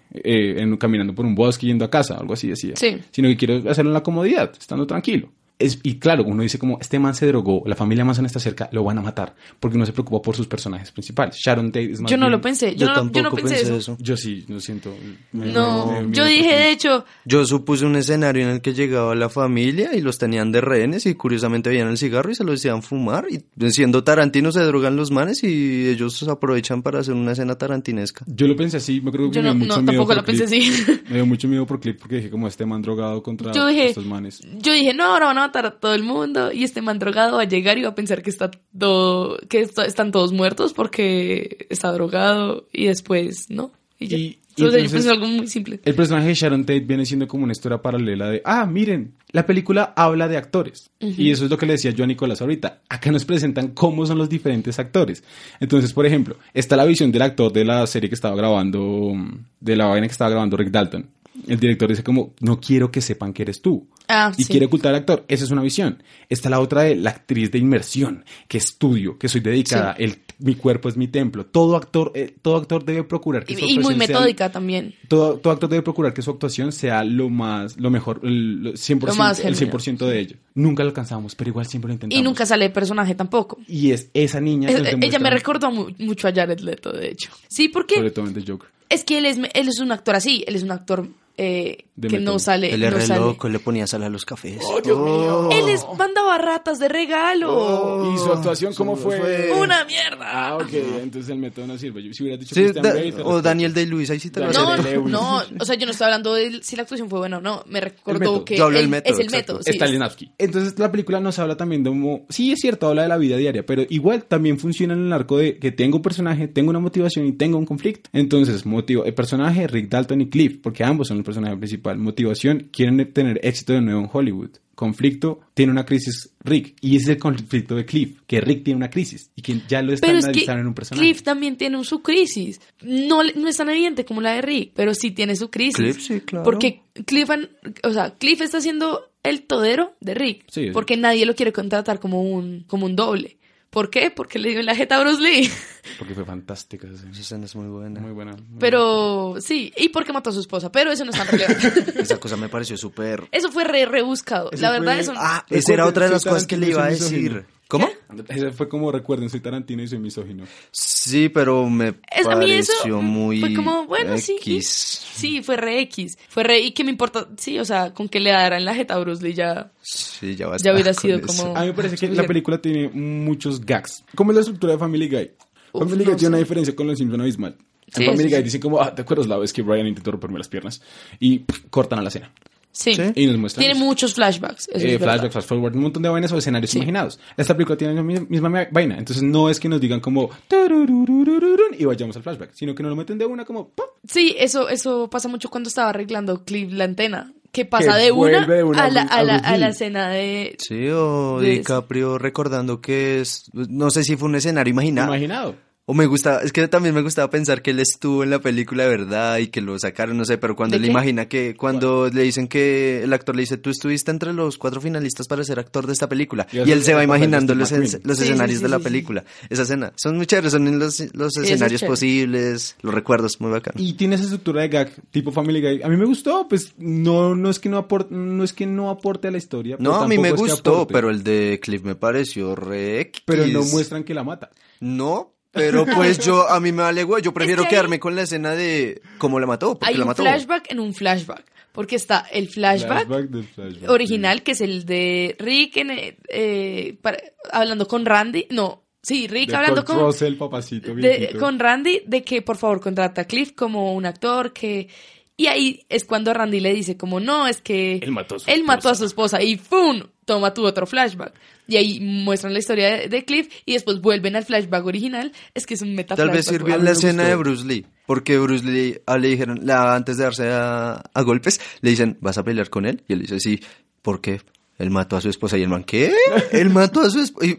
en- caminando por un bosque yendo a casa, algo así decía. Sí. Sino que quiero hacerlo en la comodidad, estando tranquilo. Es, y claro, uno dice como, este man se drogó, la familia Manson está cerca, lo van a matar, porque no se preocupa por sus personajes principales. Sharon Tate es más Yo no bien- lo pensé. Yo, Yo no, yo no tampoco pensé, pensé eso. eso. Yo sí, lo siento. Me- No, me- me- yo me- dije, de hecho, Yo supuse un escenario en el que llegaba la familia y los tenían de rehenes y curiosamente veían el cigarro y se lo decían fumar y siendo Tarantino se drogan los manes y ellos aprovechan para hacer una escena tarantinesca. Yo lo pensé así, me creo que yo me no, dio mucho no, miedo tampoco por lo pensé Cliff. así. Me dio mucho miedo por Clip porque dije como este man drogado contra Yo dije, estos manes. yo dije, no, ahora van a matar a todo el mundo y este man drogado va a llegar y va a pensar que está todo, que esto- están todos muertos porque está drogado y después, ¿no? Y ya. Y- Entonces, yo entonces- algo muy simple. El personaje de Sharon Tate viene siendo como una historia paralela de, ah, miren, la película habla de actores. Y eso es lo que le decía yo a Nicolás ahorita. Acá nos presentan cómo son los diferentes actores. Entonces, por ejemplo, está la visión del actor de la serie que estaba grabando, de la vaina que estaba grabando Rick Dalton. El director dice como, no quiero que sepan que eres tú. Ah, y sí. quiere ocultar al actor. Esa es una visión. Está la otra de la actriz de inmersión, que estudio, que soy dedicada, el, mi cuerpo es mi templo. Todo actor, eh, todo actor debe procurar que Y, su y muy actuación sea- metódica también. todo, todo actor debe procurar que su actuación sea lo más, lo mejor, el lo 100%, Lo más el genuino, 100% de ello. Nunca lo alcanzamos, pero igual siempre lo intentamos. Y nunca sale de personaje tampoco. Y es esa niña. Es- nos ella me recordó mu- mucho a Jared Leto, de hecho. Sí, porque Sobre todo en The Joker. es que él es, él es un actor así, él es un actor eh, que no sale. Él no sale. loco, le ponía sal a los cafés. Él les mandaba ratas de regalo. Oh, ¿Y su actuación cómo fue? fue? Una mierda. Ah, ok, entonces el método no sirve. Yo- Si hubiera dicho Sí, Christian da- o. Daniel Day-Lewis, ahí sí te lo No, no, o sea, yo no estoy hablando de si la actuación fue buena o no. Me recordó que Yo hablo del él- método, es el exacto. método. sí. Stalinowski. Entonces la película nos habla también de como, sí es cierto, habla de la vida diaria, pero igual también funciona en el arco de que tengo un personaje, tengo una motivación y tengo un conflicto. Entonces, motivo, el personaje Rick Dalton y Cliff, porque ambos son el personaje principal. Motivación, quieren tener éxito de nuevo en Hollywood. Conflicto, tiene una crisis Rick. Y ese es el conflicto de Cliff, que Rick tiene una crisis y que ya lo están Pero es que analizando en un personaje. Cliff también tiene un- su crisis. No, no es tan evidente como la de Rick, pero sí tiene su crisis. Cliff, sí, claro. Porque Cliff, o sea, Cliff está siendo el todero de Rick. Sí, sí. Porque nadie lo quiere contratar como un, como un doble. ¿Por qué? Porque le dio en la jeta a Bruce Lee. Porque fue fantástica esa Esa escena. es muy buena. Muy buena. muy Pero sí, y porque mató a su esposa. Pero eso no es tan relevante. Esa cosa me pareció súper... eso fue re rebuscado. Eso La verdad, fue- eso no- Ah, esa era otra de las cosas que le iba a decir. ¿Cómo? Ese fue como, recuerden, soy Tarantino y soy misógino. Sí, pero me Es- a mí eso pareció muy fue como, bueno, sí. X. Sí, fue re X. Fue re, y que me importa, sí, o sea, con que le daran la jeta a Bruce Lee ya. Sí, ya, Ya hubiera sido eso. como- A mí me parece que la película tiene muchos gags. ¿Cómo es la estructura de Family Guy? Uf, Family no Guy tiene una diferencia con los Simpson abismal. En Sí, Family sí, Guy sí. dicen como, ah, ¿te acuerdas la vez que Brian intentó romperme las piernas? Y pff, cortan a la escena. Sí. Sí. Y nos muestran. Tiene eso. muchos flashbacks. eso Eh, es verdad. flashback, flash forward, un montón de vainas o escenarios Sí. imaginados. Esta película tiene la mi- misma ma- vaina. Entonces no es que nos digan como y vayamos al flashback, sino que nos lo meten de una como ¡pum! Sí, eso, eso pasa mucho cuando estaba arreglando Cliff la antena. Que pasa Que de una, de una a, la, a la, a la escena de... Sí, o de- DiCaprio recordando que es, no sé si fue un escenario imaginado. imaginado. O me gusta, es que también me gustaba pensar que él estuvo en la película de verdad y que lo sacaron, no sé, pero cuando ¿De él qué? imagina que, cuando le dicen que el actor le dice, tú estuviste entre los cuatro finalistas para ser actor de esta película. Y él se va imaginando los, los Sí, escenarios sí, de la sí, sí. película. Esa escena, son muy chéveres, son los, los es escenarios posibles, los recuerdos, muy bacán. Y tiene esa estructura de gag tipo Family Guy. A mí me gustó, pues no, no es que no aporte, no es que no aporte a la historia. No, a mí me tampoco es que gustó, pero el de Cliff me pareció re X. pero no muestran que la mata. No, pero pues yo, a mí me vale güey, yo prefiero que quedarme con la escena de cómo la mató, porque Hay la un mató. flashback en un flashback. Porque está el flashback, del flashback, original, que es el de Rick en, eh, eh, para- hablando con Randy. No, sí. Rick De hablando con... Russell, papacito, de- viejito. con Randy de que por favor contrata a Cliff como un actor que y ahí es cuando Randy le dice como no es que Él mató a su él mató a esposa". su esposa y ¡pum! toma tu otro flashback y ahí muestran la historia de, Cliff y después vuelven al flashback original es que es un meta Tal vez flashback, sirvió en la escena gustó. de Bruce Lee, porque Bruce Lee ah, le dijeron, la, antes de darse a, a golpes, le dicen, ¿vas a pelear con él? Y él dice, sí, ¿por qué? Él mató a su esposa y el man, ¿qué? Él mató a su esposa.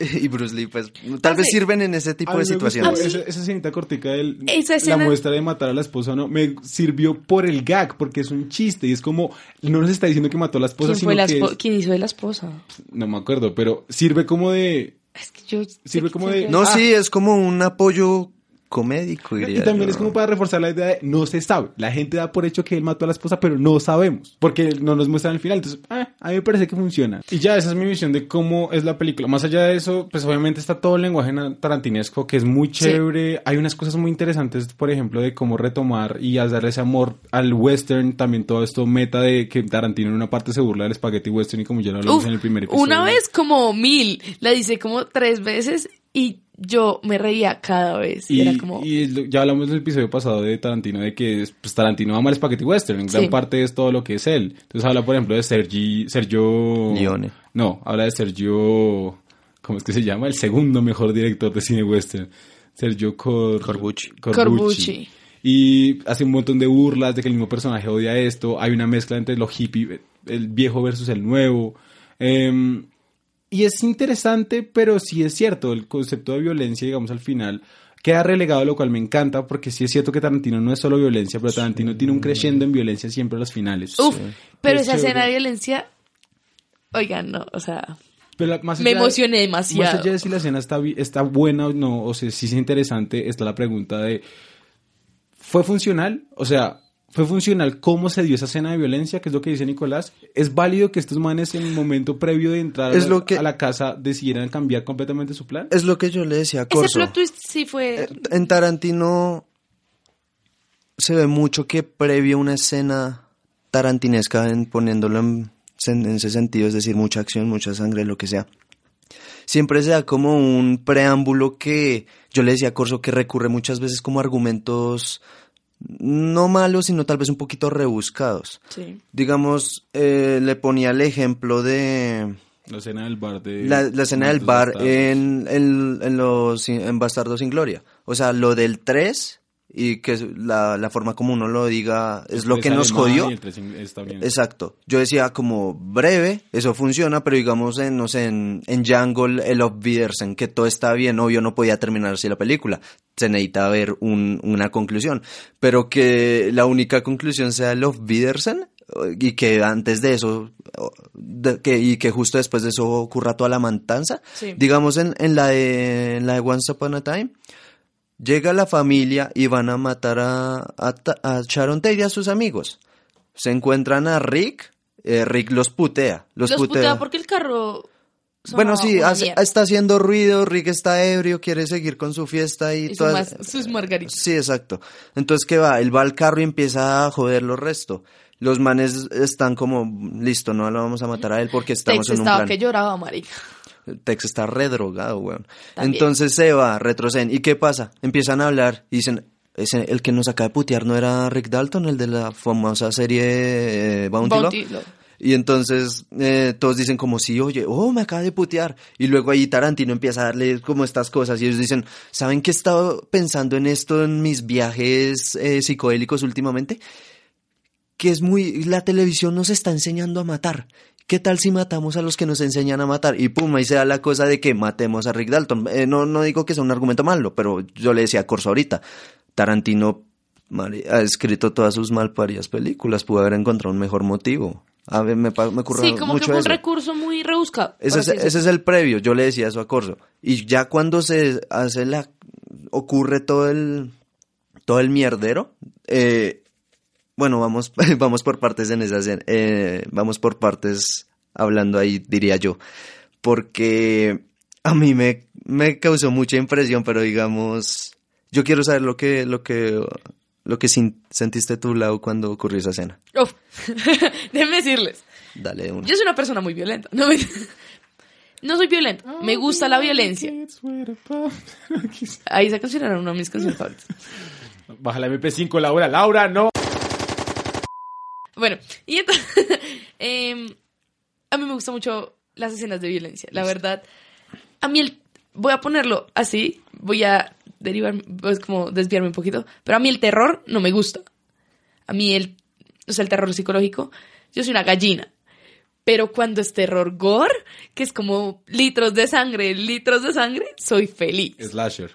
Y, Bruce Lee, pues, tal vez Sí. sirven en ese tipo de gustó situaciones. Esa, esa escenita cortica Esa la muestra de matar a la esposa no me sirvió por el gag porque es un chiste y es como no nos está diciendo que mató a la esposa ¿Quién, sino fue la que espo- es- ¿Quién hizo de la esposa? no me acuerdo pero sirve como de Es que yo... Sirve como de- No, Ah. sí, es como un apoyo comédico, diría y también yo. es como para reforzar la idea de no se sabe. La gente da por hecho que él mató a la esposa pero no sabemos porque no nos muestran el final. Entonces ah, a mí me parece que funciona. Y ya esa es mi visión de cómo es la película. Más allá de eso pues obviamente está todo el lenguaje tarantinesco que es muy chévere. Hay unas cosas muy interesantes por ejemplo de cómo retomar y darle ese amor al western también todo esto meta de que Tarantino en una parte se burla del espagueti western y como ya lo hablamos Uf, en el primer episodio. una vez como mil, la dice como tres veces y yo me reía cada vez. Y, Era como... y ya hablamos del episodio pasado de Tarantino, de que pues, Tarantino ama el spaghetti western, en gran Sí. parte es todo lo que es él. Entonces habla, por ejemplo, de Sergi, Sergio... Leone. No, habla de Sergio... ¿Cómo es que se llama? El segundo mejor director de cine western. Sergio Cor... Corbucci. Corbucci. Y hace un montón de burlas de que el mismo personaje odia esto. Hay una mezcla entre lo hippie, el viejo versus el nuevo. Em, y es interesante, pero sí es cierto, el concepto de violencia, digamos, al final queda relegado, lo cual me encanta, porque sí es cierto que Tarantino no es solo violencia, pero Tarantino tiene un creciendo en violencia siempre a los finales. Uf, pero Es esa escena de violencia... Oigan, no, o sea... Pero la- más Me emocioné Más demasiado. allá de si la escena está, está buena o no, o sea, si es interesante, está la pregunta de, ¿fue funcional? O sea, ¿fue funcional cómo se dio esa escena de violencia? Que es lo que dice Nicolás. ¿Es válido que estos manes en el momento previo de entrar Es a, lo que- a la casa decidieran cambiar completamente su plan? Es lo que yo le decía a Ese Corso. plot twist sí fue... Eh, En Tarantino se ve mucho que previo a una escena tarantinesca, en, poniéndolo en, en ese sentido, es decir, mucha acción, mucha sangre, lo que sea, siempre se da como un preámbulo que yo le decía a Corso que recurre muchas veces como argumentos no malos, sino tal vez un poquito rebuscados. Sí. Digamos, eh, le ponía el ejemplo de La escena del bar de... la, la escena del bar en, en, en los en Bastardos sin Gloria. O sea, lo del 3 y que la, la forma como uno lo diga es lo que nos jodió. Exacto. Yo decía como breve, eso funciona, pero digamos en, no sé, en, en Django, el of Wiedersehen, que todo está bien, obvio no podía terminar así la película. Se necesita ver un- una conclusión. Pero que la única conclusión sea el of Wiedersehen y que antes de eso, de- que, y que justo después de eso ocurra toda la matanza. Sí. Digamos en, en la de, en la de Once Upon a Time, Llega la familia y van a matar a, a, Sharon Tate y a sus amigos. Se encuentran a Rick, eh, Rick los putea. Los, Los putea. putea porque el carro... Bueno, sí, hace- está haciendo ruido, Rick está ebrio, quiere seguir con su fiesta y, Y todas- sus margaritas. Sí, exacto. Entonces, ¿qué va? Él va al carro y empieza a joder los restos. Los manes están como, listo, no lo vamos a matar a él porque estamos Tex en un estaba plan. que lloraba, marica. Tex está redrogado, weón. También. Entonces se va, retroceden. ¿Y qué pasa? Empiezan a hablar y dicen, ese, el que nos acaba de putear no era Rick Dalton, el de la famosa serie eh, Bounty, Law?" Bounty Law. Y entonces eh, todos dicen como sí, oye, oh, me acaba de putear. Y luego ahí Tarantino empieza a darle como estas cosas y ellos dicen, ¿saben que he estado pensando en esto en mis viajes eh, psicodélicos últimamente? que es muy... La televisión nos está enseñando a matar. ¿Qué tal si matamos a los que nos enseñan a matar? Y pum, ahí se da la cosa de que matemos a Rick Dalton. Eh, no, no digo que sea un argumento malo, pero yo le decía a Corso ahorita, Tarantino ha escrito todas sus malparidas películas, pudo haber encontrado un mejor motivo. A ver, me, me ocurre Sí, como que fue un eso. recurso muy rebuscado. Ese es, ese es el previo, yo le decía eso a Corso. Y ya cuando se hace la ocurre todo el todo el mierdero, eh, bueno, vamos vamos por partes en esa escena, eh, vamos por partes hablando ahí, diría yo, porque a mí me, me causó mucha impresión, pero digamos, yo quiero saber lo que lo que lo que sin- sentiste tú, Lau, cuando ocurrió esa escena. Uf. Déjenme decirles. Dale una. Yo soy una persona muy violenta. No, me- no soy violenta. Me gusta la violencia. Ahí canción era una de mis canciones favoritas. Baja la MP5, Laura. Laura, no. Bueno, y entonces, em, a mí me gustan mucho las escenas de violencia, la verdad. A mí el, voy a ponerlo así, voy a derivar, pues como desviarme un poquito, pero a mí el terror no me gusta. A mí el, o sea, el terror psicológico, yo soy una gallina. Pero cuando es terror gore, que es como litros de sangre, litros de sangre, soy feliz. Slasher.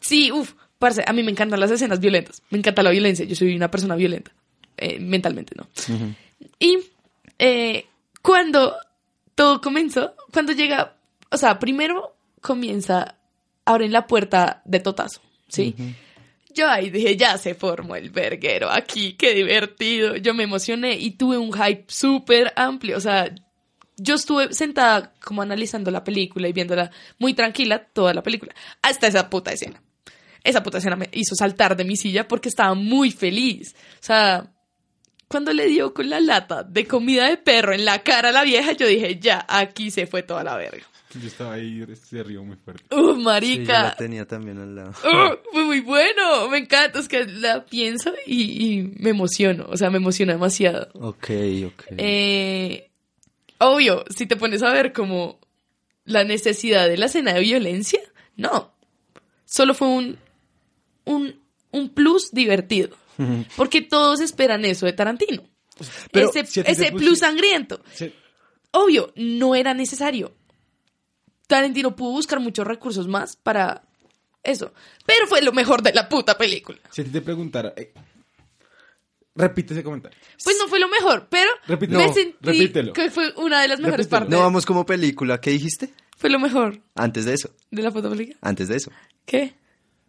Sí, uff, parce, a mí me encantan las escenas violentas. Me encanta la violencia. Yo soy una persona violenta. Eh, mentalmente, ¿no? Y eh, cuando todo comenzó, cuando llega, o sea, primero comienza, abren la puerta de totazo, ¿sí? Yo ahí dije, ya se formó el verguero aquí, qué divertido. Yo me emocioné y tuve un hype súper amplio. O sea, yo estuve sentada como analizando la película y viéndola muy tranquila toda la película. Hasta esa puta escena. Esa puta escena me hizo saltar de mi silla porque estaba muy feliz. O sea, cuando le dio con la lata de comida de perro en la cara a la vieja, yo dije, ya, aquí se fue toda la verga. Yo estaba ahí, se rió muy fuerte. ¡Uh, Sí, yo la marica! tenía también al lado. ¡Uh, fue muy bueno, me encanta, es que la pienso y, y me emociono, o sea, me emociona demasiado. Ok, ok. Eh, obvio, si te pones a ver como la necesidad de la escena de violencia, no. Solo fue un, un, un plus divertido. Porque todos esperan eso de Tarantino. Pero ese si plus sangriento. Obvio, no era necesario. Tarantino pudo buscar muchos recursos más para eso. Pero fue lo mejor de la puta película. Si a ti te preguntara... eh, repite ese comentario. Pues no fue lo mejor, pero Repítelo. me No, sentí repítelo. que fue una de las mejores Repítelo. partes. No vamos como película. ¿Qué dijiste? Fue lo mejor Antes de eso. de la puta película. Antes de eso. ¿Qué?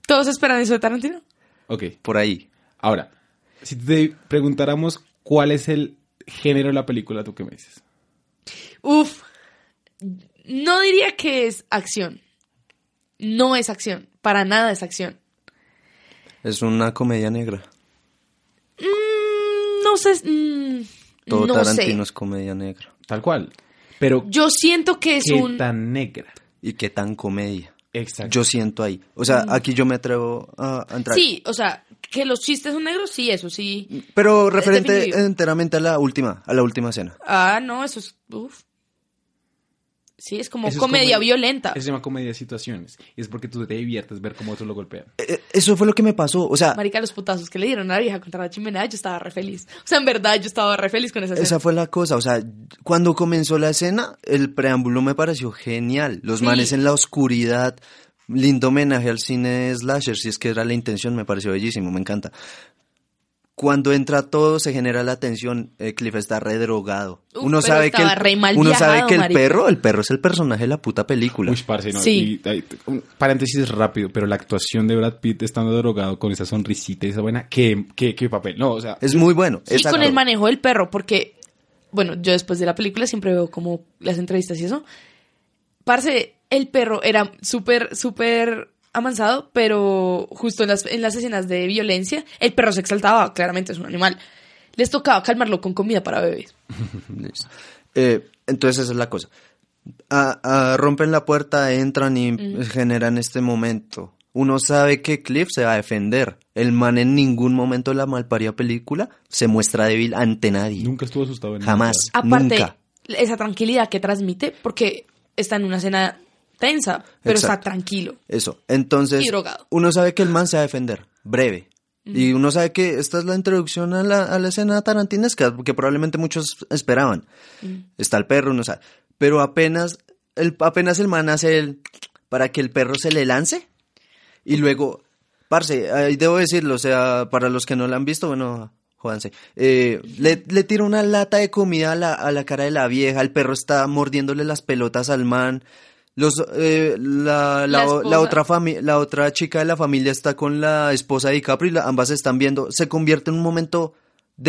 ¿Todos esperan eso de Tarantino? Ok. Por ahí. Ahora, si te preguntáramos cuál es el género de la película, ¿tú qué me dices? Uf. No diría que es acción. No es acción. Para nada es acción. Es una comedia negra. Mm, no sé. mm, Todo no Tarantino sé. es comedia negra. Tal cual. Pero, Yo siento que es ¿qué un. tan negra? ¿Y qué tan comedia? Exacto. Yo siento ahí. O sea, aquí yo me atrevo a, entrar. Mm. Sí, o sea, que los chistes son negros, sí, eso sí. Pero referente definitivo. enteramente a la última, a la última escena. Ah, no, eso es. Uf. Sí, es como Eso es comedia comedia- violenta. Eso se llama comedia de situaciones. Y es porque tú te diviertes ver cómo otros lo golpean. Eh, eh, Eso fue lo que me pasó. O sea, Marica, los putazos que le dieron a la vieja contra la chimenea, yo estaba re feliz. O sea, en verdad, yo estaba re feliz con esa escena. esa fue la cosa. O sea, cuando comenzó la escena, el preámbulo me pareció genial. Los Sí. manes en la oscuridad. Lindo homenaje al cine slasher, si es que era la intención, me pareció bellísimo, me encanta. Cuando entra todo, se genera la tensión. eh, Cliff está redrogado. Uno pero sabe que el, re mal uno sabe viajado, que el perro, el perro es el personaje de la puta película. Uy, parce, no. Sí. Y, ay, un paréntesis rápido, pero la actuación de Brad Pitt estando drogado con esa sonrisita y esa buena, ¿qué, qué, qué papel? No, o sea, Es muy bueno. Sí, exacto. con el manejo del perro, porque, bueno, yo después de la película siempre veo como las entrevistas y eso. Parce, el perro era súper, súper amansado, pero justo en las, en las escenas de violencia, el perro se exaltaba, claramente es un animal. Les tocaba calmarlo con comida para bebés. Listo. Eh, entonces esa es la cosa. Rompen la puerta, entran y generan este momento. Uno sabe que Cliff se va a defender. El man en ningún momento de la malparida película se muestra débil ante nadie. nunca estuvo asustado en Jamás. Aparte, Nunca. esa tranquilidad que transmite, porque está en una escena tensa, pero está tranquilo. Eso. Entonces, Y drogado. uno sabe que el man se va a defender. Breve. Y uno sabe que esta es la introducción a la, a la escena tarantinesca, que probablemente muchos esperaban. Está el perro, uno sabe. Pero apenas el, apenas el man hace el... para que el perro se le lance. Y luego, parce, ahí debo decirlo, o sea, para los que no la han visto, bueno, jódanse. Eh, le, le tira una lata de comida a la, a la cara de la vieja, el perro está mordiéndole las pelotas al man. Los, eh, la, la, La la otra fami- la otra chica de la familia está con la esposa de DiCaprio y la- ambas se están viendo. Se convierte en un momento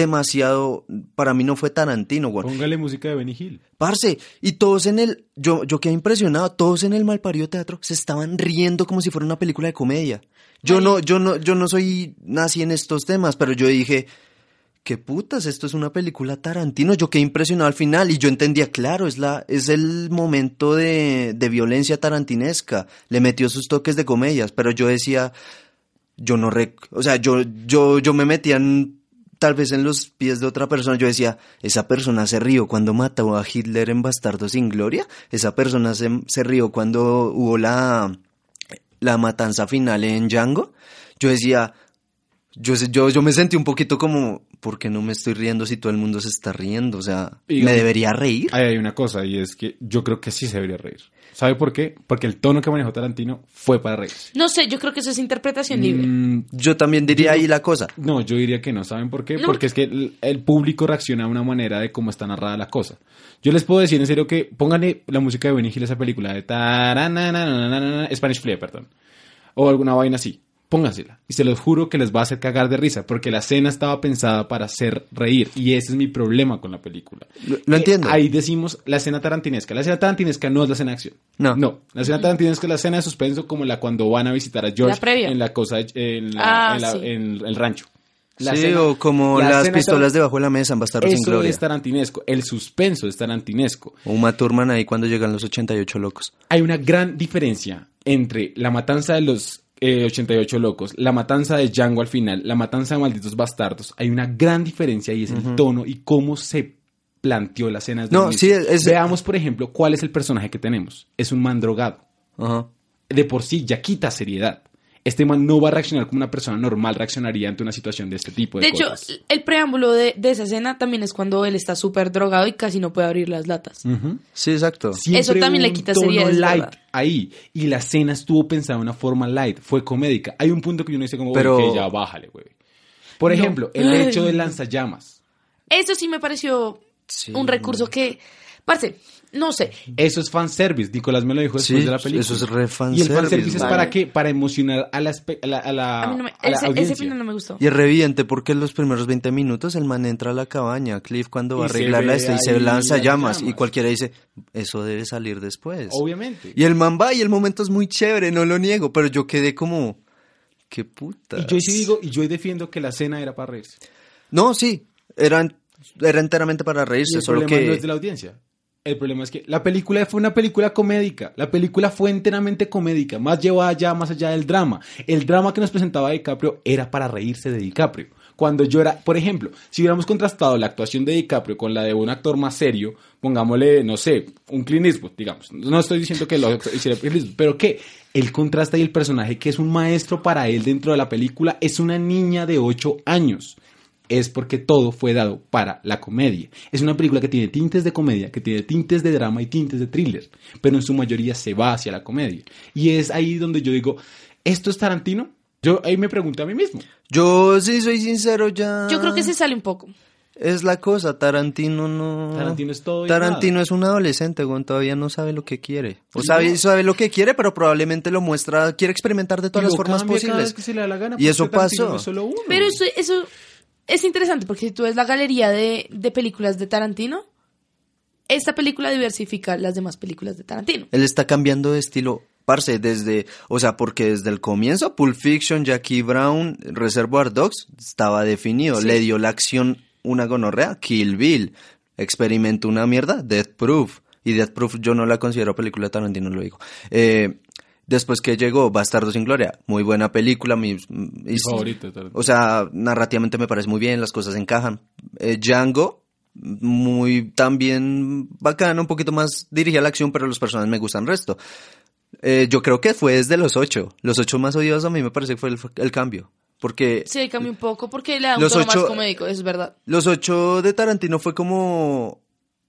demasiado, para mí no fue Tarantino, güey. Póngale música de Benny Hill. Parce, y todos en el, yo, yo quedé impresionado, todos en el malparido teatro se estaban riendo como si fuera una película de comedia. Yo no, yo no, yo no soy nazi en estos temas, pero yo dije, qué putas, esto es una película Tarantino. Yo quedé impresionado al final y yo entendía, claro, es la, es el momento de, de violencia tarantinesca. Le metió sus toques de comedias, pero yo decía, yo no rec o sea, yo, yo, yo me metía tal vez en los pies de otra persona, yo decía, esa persona se rió cuando mató a Hitler en Bastardo sin Gloria, esa persona se, se rió cuando hubo la, la matanza final en Django, yo decía, yo, yo, yo me sentí un poquito como, ¿por qué no me estoy riendo si todo el mundo se está riendo? O sea, Y- ¿me debería reír? Ahí hay una cosa y es que yo creo que sí se debería reír. ¿Sabe por qué? Porque el tono que manejó Tarantino fue para reírse. No sé, yo creo que eso es interpretación libre. Mm, Yo también diría ahí la cosa. No, yo diría que no. ¿Saben por qué? No, porque es que el, el público reacciona de una manera de cómo está narrada la cosa. Yo les puedo decir en serio que pónganle la música de Benny Hill a esa película de tarananananana, Spanish Flea, perdón. O alguna vaina así. Póngansela. Y se los juro que les va a hacer cagar de risa, porque la escena estaba pensada para hacer reír. Y ese es mi problema con la película. Lo, lo entiendo. Ahí decimos la escena tarantinesca. La escena tarantinesca no es la escena de acción. No. No. La escena tarantinesca es la escena de suspenso como la cuando van a visitar a George La previa. en la cosa, en, la- Ah, en la- sí. en el rancho. La sí, escena- o como la las pistolas debajo de la mesa en Bastardos sin Eso Gloria. es tarantinesco. El suspenso es tarantinesco. O Uma Thurman ahí cuando llegan los 88 locos. Hay una gran diferencia entre la matanza de los eh, 88 locos, la matanza de Django al final, la matanza de malditos bastardos. Hay una gran diferencia y es el tono y cómo se planteó la escena. desde el No, sí, es- Veamos, por ejemplo, cuál es el personaje que tenemos. Es un man drogado. Ajá. De por sí ya quita seriedad. Este man no va a reaccionar como una persona normal reaccionaría ante una situación de este tipo de, De hecho, cosas. el preámbulo de, de esa escena también es cuando él está súper drogado y casi no puede abrir las latas. Sí, exacto. Siempre Eso también le quita seriedad, light verdad. ahí. Y la escena estuvo pensada de una forma light, fue comédica. Hay un punto que yo no dice como, Pero- que ya bájale, güey. Por No. ejemplo, el Ay. hecho de lanzallamas. Eso sí me pareció Sí. un recurso que, parce, no sé, Eso es fanservice. Nicolás me lo dijo después Sí, de la película. eso es re Y el fanservice, fanservice es para qué? Para emocionar a la, espe- a la, a la- a mí no me, a la ese, final no me gustó. Y es reviente porque en los primeros 20 minutos el man entra a la cabaña, Cliff cuando va a Y arreglar la esta y se lanza llamas y cualquiera dice, eso debe salir después. Obviamente. Y el man va y el momento es muy chévere, no lo niego, pero yo quedé como, qué puta. Y yo sí digo, y yo defiendo que la escena era para reírse. No, sí, era, era enteramente para Y reírse, el solo problema que... no es de la audiencia. El problema es que la película fue una película comédica. La película fue enteramente comédica, más llevada allá, más allá del drama. El drama que nos presentaba DiCaprio era para reírse de DiCaprio. Cuando yo era, por ejemplo, si hubiéramos contrastado la actuación de DiCaprio con la de un actor más serio, pongámosle, no sé, un Clint digamos. No estoy diciendo que lo hiciera pero que el contraste y el personaje que es un maestro para él dentro de la película es una niña de 8 años es porque todo fue dado para la comedia. Es una película que tiene tintes de comedia, que tiene tintes de drama y tintes de thriller, pero en su mayoría se va hacia la comedia. Y es ahí donde yo digo, ¿esto es Tarantino? Yo ahí me pregunto a mí mismo. Yo sí soy sincero ya. Yo creo que se sale un poco. Es la cosa, Tarantino no... Tarantino es todo y Tarantino nada. es un adolescente, güey, todavía no sabe lo que quiere. O Sí, sabe, no. sabe lo que quiere, pero probablemente lo muestra, quiere experimentar de todas Y las formas cada posibles. vez que se le da la gana, Y eso porque Tarantino pasó. no es solo uno. Pero eso, eso es interesante porque si tú ves la galería de, de películas de Tarantino, esta película diversifica las demás películas de Tarantino. Él está cambiando de estilo, parce, desde, o sea, porque desde el comienzo, Pulp Fiction, Jackie Brown, Reservoir Dogs, estaba definido. Sí. Le dio la acción una gonorrea, Kill Bill. Experimentó una mierda, Death Proof. Y Death Proof yo no la considero película de Tarantino, lo digo. Eh, después que llegó Bastardo sin Gloria, muy buena película, mi, Mi favorito. O sea, narrativamente me parece muy bien, las cosas encajan. Eh, Django, muy también bacana, un poquito más dirigida a la acción, pero los personajes me gustan resto. Eh, yo creo que fue desde los ocho. Los ocho más odiosos a mí me parece que fue el, el cambio. Porque Sí, cambia un poco porque le da un Los tono ocho- más comédico, es verdad. los ocho de Tarantino fue como...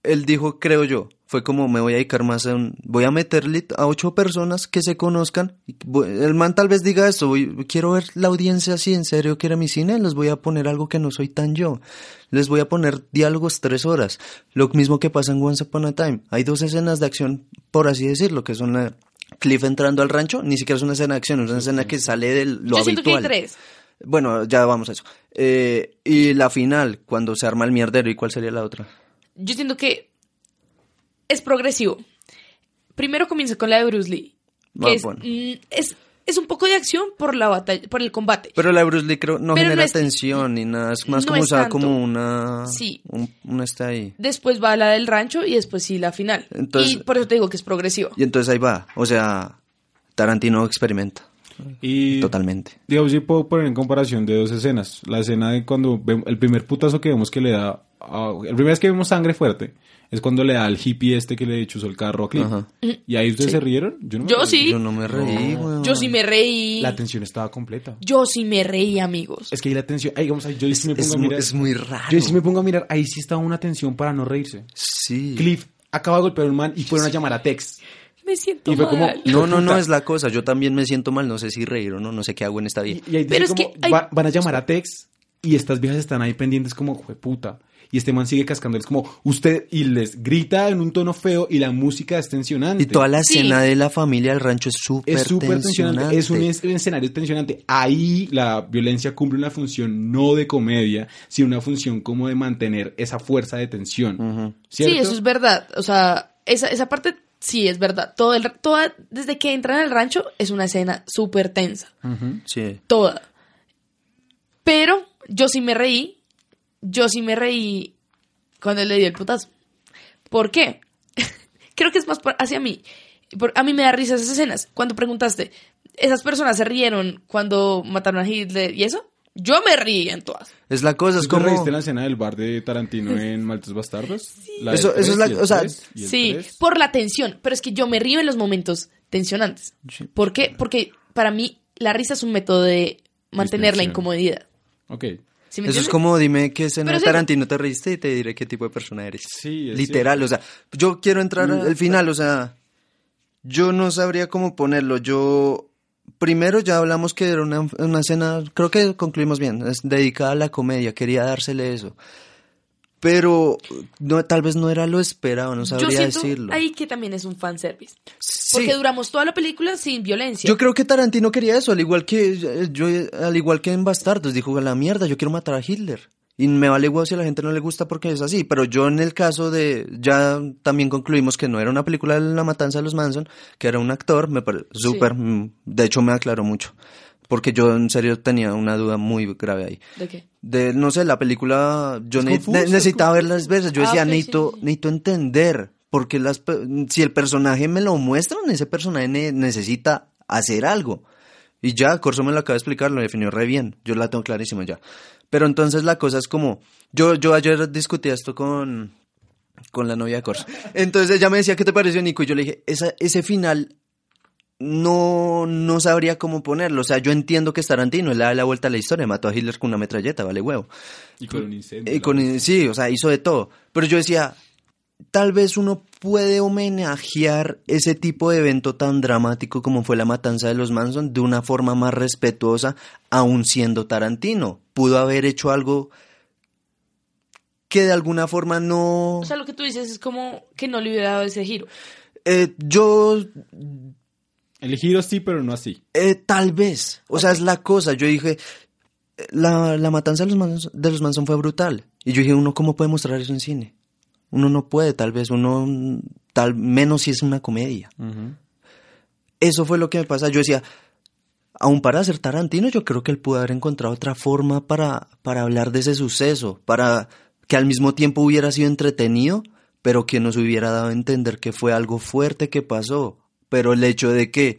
Él dijo, creo yo, fue como me voy a dedicar más a un... Voy a meterle a ocho personas que se conozcan. El man tal vez diga esto, voy- quiero ver la audiencia así, en serio quiere mi cine, les voy a poner algo que no soy tan yo. Les voy a poner diálogos tres horas. Lo mismo que pasa en Once Upon a Time. Hay dos escenas de acción, por así decirlo, que son la... Cliff entrando al rancho, ni siquiera es una escena de acción, es una escena que sale de lo Yo siento que hay habitual. tres. Bueno, ya vamos a eso. Eh, y la final, cuando se arma el mierdero, ¿y cuál sería la otra? Yo siento que es progresivo. Primero comienza con la de Bruce Lee. Que Ah, es, bueno. mm, es, es un poco de acción por la batalla, por el combate. Pero la de Bruce Lee creo no Pero genera no es- tensión ni nada, es más no como es usada tanto. como una... Sí. Un, una está ahí. Después va la del rancho y después sí la final. Entonces- y por eso te digo que es progresivo. Y entonces ahí va, o sea, Tarantino experimenta, Y totalmente. Digamos, yo puedo poner en comparación de dos escenas. La escena de cuando vemos el primer putazo que vemos que le da. El primer vez que vemos sangre fuerte es cuando le da al hippie este que le chuzó el carro a Cliff. Ajá. Y ahí ustedes Sí. se rieron. Yo no me Yo reí. sí. Yo no me reí, weón. Yo sí me reí. La tensión estaba completa. Yo sí me reí, amigos. Es que ahí la tensión. Ahí yo sí me Es, pongo a mirar. es muy raro. Yo sí me pongo a mirar. Ahí sí estaba una tensión para no reírse. Sí. Cliff acaba de golpear a un man y fueron a llamar a Tex. Me siento Y fue como- mal. No, no, no es la cosa. Yo también me siento mal. No sé si reír o no. No sé qué hago en esta vida. Y, y ahí Pero es que como, hay- va- van a llamar a Tex y estas viejas están ahí pendientes como, "Jue puta. Y este man sigue cascando, es como, usted, y les grita en un tono feo y la música es tensionante. Y toda la Sí. escena de la familia del rancho es súper es súper tensionante. tensionante. Es un es- un escenario tensionante. Ahí la violencia cumple una función no de comedia, sino una función como de mantener esa fuerza de tensión. Sí, eso es verdad. O sea, esa, esa parte sí es verdad. Todo el, toda, desde que entran al rancho es una escena súper tensa. Sí. Toda. Pero yo sí me reí, yo sí me reí cuando él le dio el putazo. ¿Por qué? Creo que es más hacia mí. Por- a mí me da risa esas escenas. Cuando preguntaste, ¿esas personas se rieron cuando mataron a Hitler y eso? Yo me reí en todas. Es la cosa, es ¿Tú te como... reíste en la escena del bar de Tarantino en Maltes Bastardos? La Eso- es la- o sea, Sí, tres. por la tensión. Pero es que yo me río en los momentos tensionantes. ¿Por qué? Porque para mí la risa es un método de mantener la incomodidad. Ok. ¿Sí me Eso es como dime qué escena Pero de sí. Tarantino te reíste y te diré qué tipo de persona eres. Sí, es Literal, cierto. o sea, yo quiero entrar Mm, al final, o sea, yo no sabría cómo ponerlo. Yo, primero ya hablamos que era una, una escena, creo que concluimos bien, es dedicada a la comedia, quería dársele eso. Pero no, tal vez no era lo esperado, no Yo sabría siento decirlo. ahí que también es un fanservice. Sí. Porque duramos toda la película sin violencia. Yo creo que Tarantino quería eso, al igual que yo, al igual que en Bastardos, dijo a la mierda, yo quiero matar a Hitler. Y me vale huevo si a la gente no le gusta porque es así. Pero yo en el caso de, ya también concluimos que no era una película de la matanza de los Manson, que era un actor, me parece súper, mm, de hecho me aclaró mucho. Porque yo en serio tenía una duda muy grave ahí. ¿De qué? De, no sé, la película, yo ne- confuso, ne- es necesitaba verla las veces. Yo Ah, decía, ok, sí, necesito, sí, sí. necesito entender. Porque las, si el personaje me lo muestran, ese personaje ne- necesita hacer algo. Y ya, Corso me lo acaba de explicar, lo definió re bien. Yo la tengo clarísima ya. Pero entonces la cosa es como, yo, yo ayer discutí esto con, con la novia de Corso. Entonces ella me decía, ¿qué te pareció, Nico? Y yo le dije, esa, ese final no, no sabría cómo ponerlo. O sea, yo entiendo que es Tarantino, él le da la vuelta a la historia, mató a Hitler con una metralleta, vale huevo. Y con un incendio. Y con- sí, o sea, hizo de todo. Pero yo decía, tal vez uno puede homenajear ese tipo de evento tan dramático como fue la matanza de los Manson de una forma más respetuosa, aun siendo Tarantino. Pudo haber hecho algo que de alguna forma no... O sea, lo que tú dices es como que no le hubiera dado ese giro. Eh, yo El giro sí, pero no así. Eh, tal vez. O sea, es la cosa. Yo dije, la, la matanza de los, Manson, de los Manson fue brutal. Y yo dije, uno, ¿cómo puede mostrar eso en cine? Uno no puede, tal vez. Uno, tal menos si es una comedia. Eso fue lo que me pasa. Yo decía, aún para ser Tarantino, yo creo que él pudo haber encontrado otra forma para, para hablar de ese suceso, para que al mismo tiempo hubiera sido entretenido, pero que nos hubiera dado a entender que fue algo fuerte que pasó. Pero el hecho de que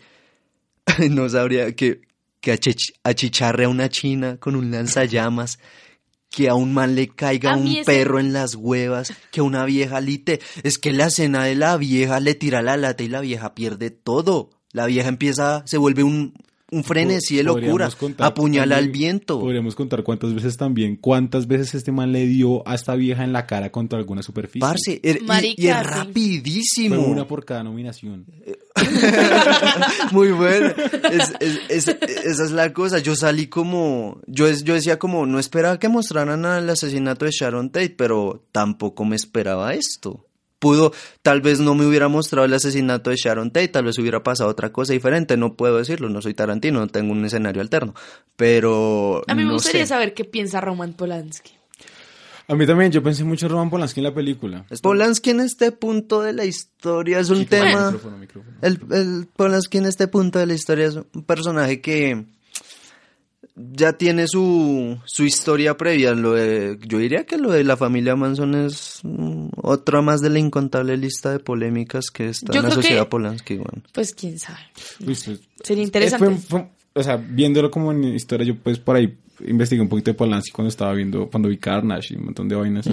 no sabría que, que achich- achicharre a una china con un lanzallamas, que a un man le caiga A un perro en las huevas, que a una vieja lite. Es que la escena de la vieja le tira la lata y la vieja pierde todo. La vieja empieza, se vuelve un, un frenesí de locura, Podríamos contar apuñala al viento. Podríamos contar cuántas veces también, cuántas veces este man le dio a esta vieja en la cara contra alguna superficie. Parce, er- y- Marica, y, es rapidísimo. Fue una por cada nominación. Muy bueno. Es- es- es- esa es la cosa. Yo salí como. Yo, es- yo decía como, no esperaba que mostraran el asesinato de Sharon Tate, pero tampoco me esperaba esto. Pudo, tal vez no me hubiera mostrado el asesinato de Sharon Tate, tal vez hubiera pasado otra cosa diferente. No puedo decirlo, no soy Tarantino, no tengo un escenario alterno. Pero. A mí me no gustaría sé. saber qué piensa Roman Polanski. A mí también, yo pensé mucho en Roman Polanski en la película. Polanski en este punto de la historia es un tema. micrófono, micrófono. El, el Polanski en este punto de la historia es un personaje que ya tiene su, su historia previa. Lo de, yo diría que lo de la familia Manson es mm, otra más de la incontable lista de polémicas que está Yo en la creo que- sociedad Polanski. weón. Pues quién sabe. Pues, Sería eh, interesante. fue- fue- o sea, viéndolo como en historia, yo pues por ahí investigué un poquito de Polanski cuando estaba viendo, cuando vi Carnage y un montón de vainas.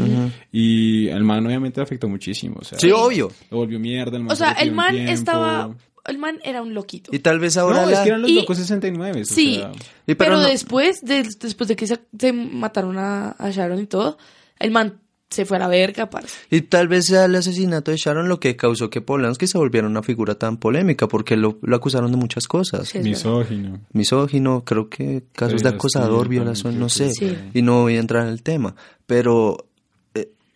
Y el man obviamente afectó muchísimo. O sea, Sí, obvio. Lo volvió mierda. El man O sea, se el man tiempo. estaba... El man era un loquito. Y tal vez ahora No, la- es que eran los Y- locos 69. o Sí, sea, Y pero, pero no- después, de, después de que se, se mataron a, a Sharon y todo, el man se fue a la verga, parce. Y tal vez sea el asesinato de Sharon lo que causó que Polanski se volviera una figura tan polémica, porque lo, lo acusaron de muchas cosas. Sí, es verdad. misógino. misógino, creo que casos de acosador, violación, no sé, sí. y no voy a entrar en el tema, pero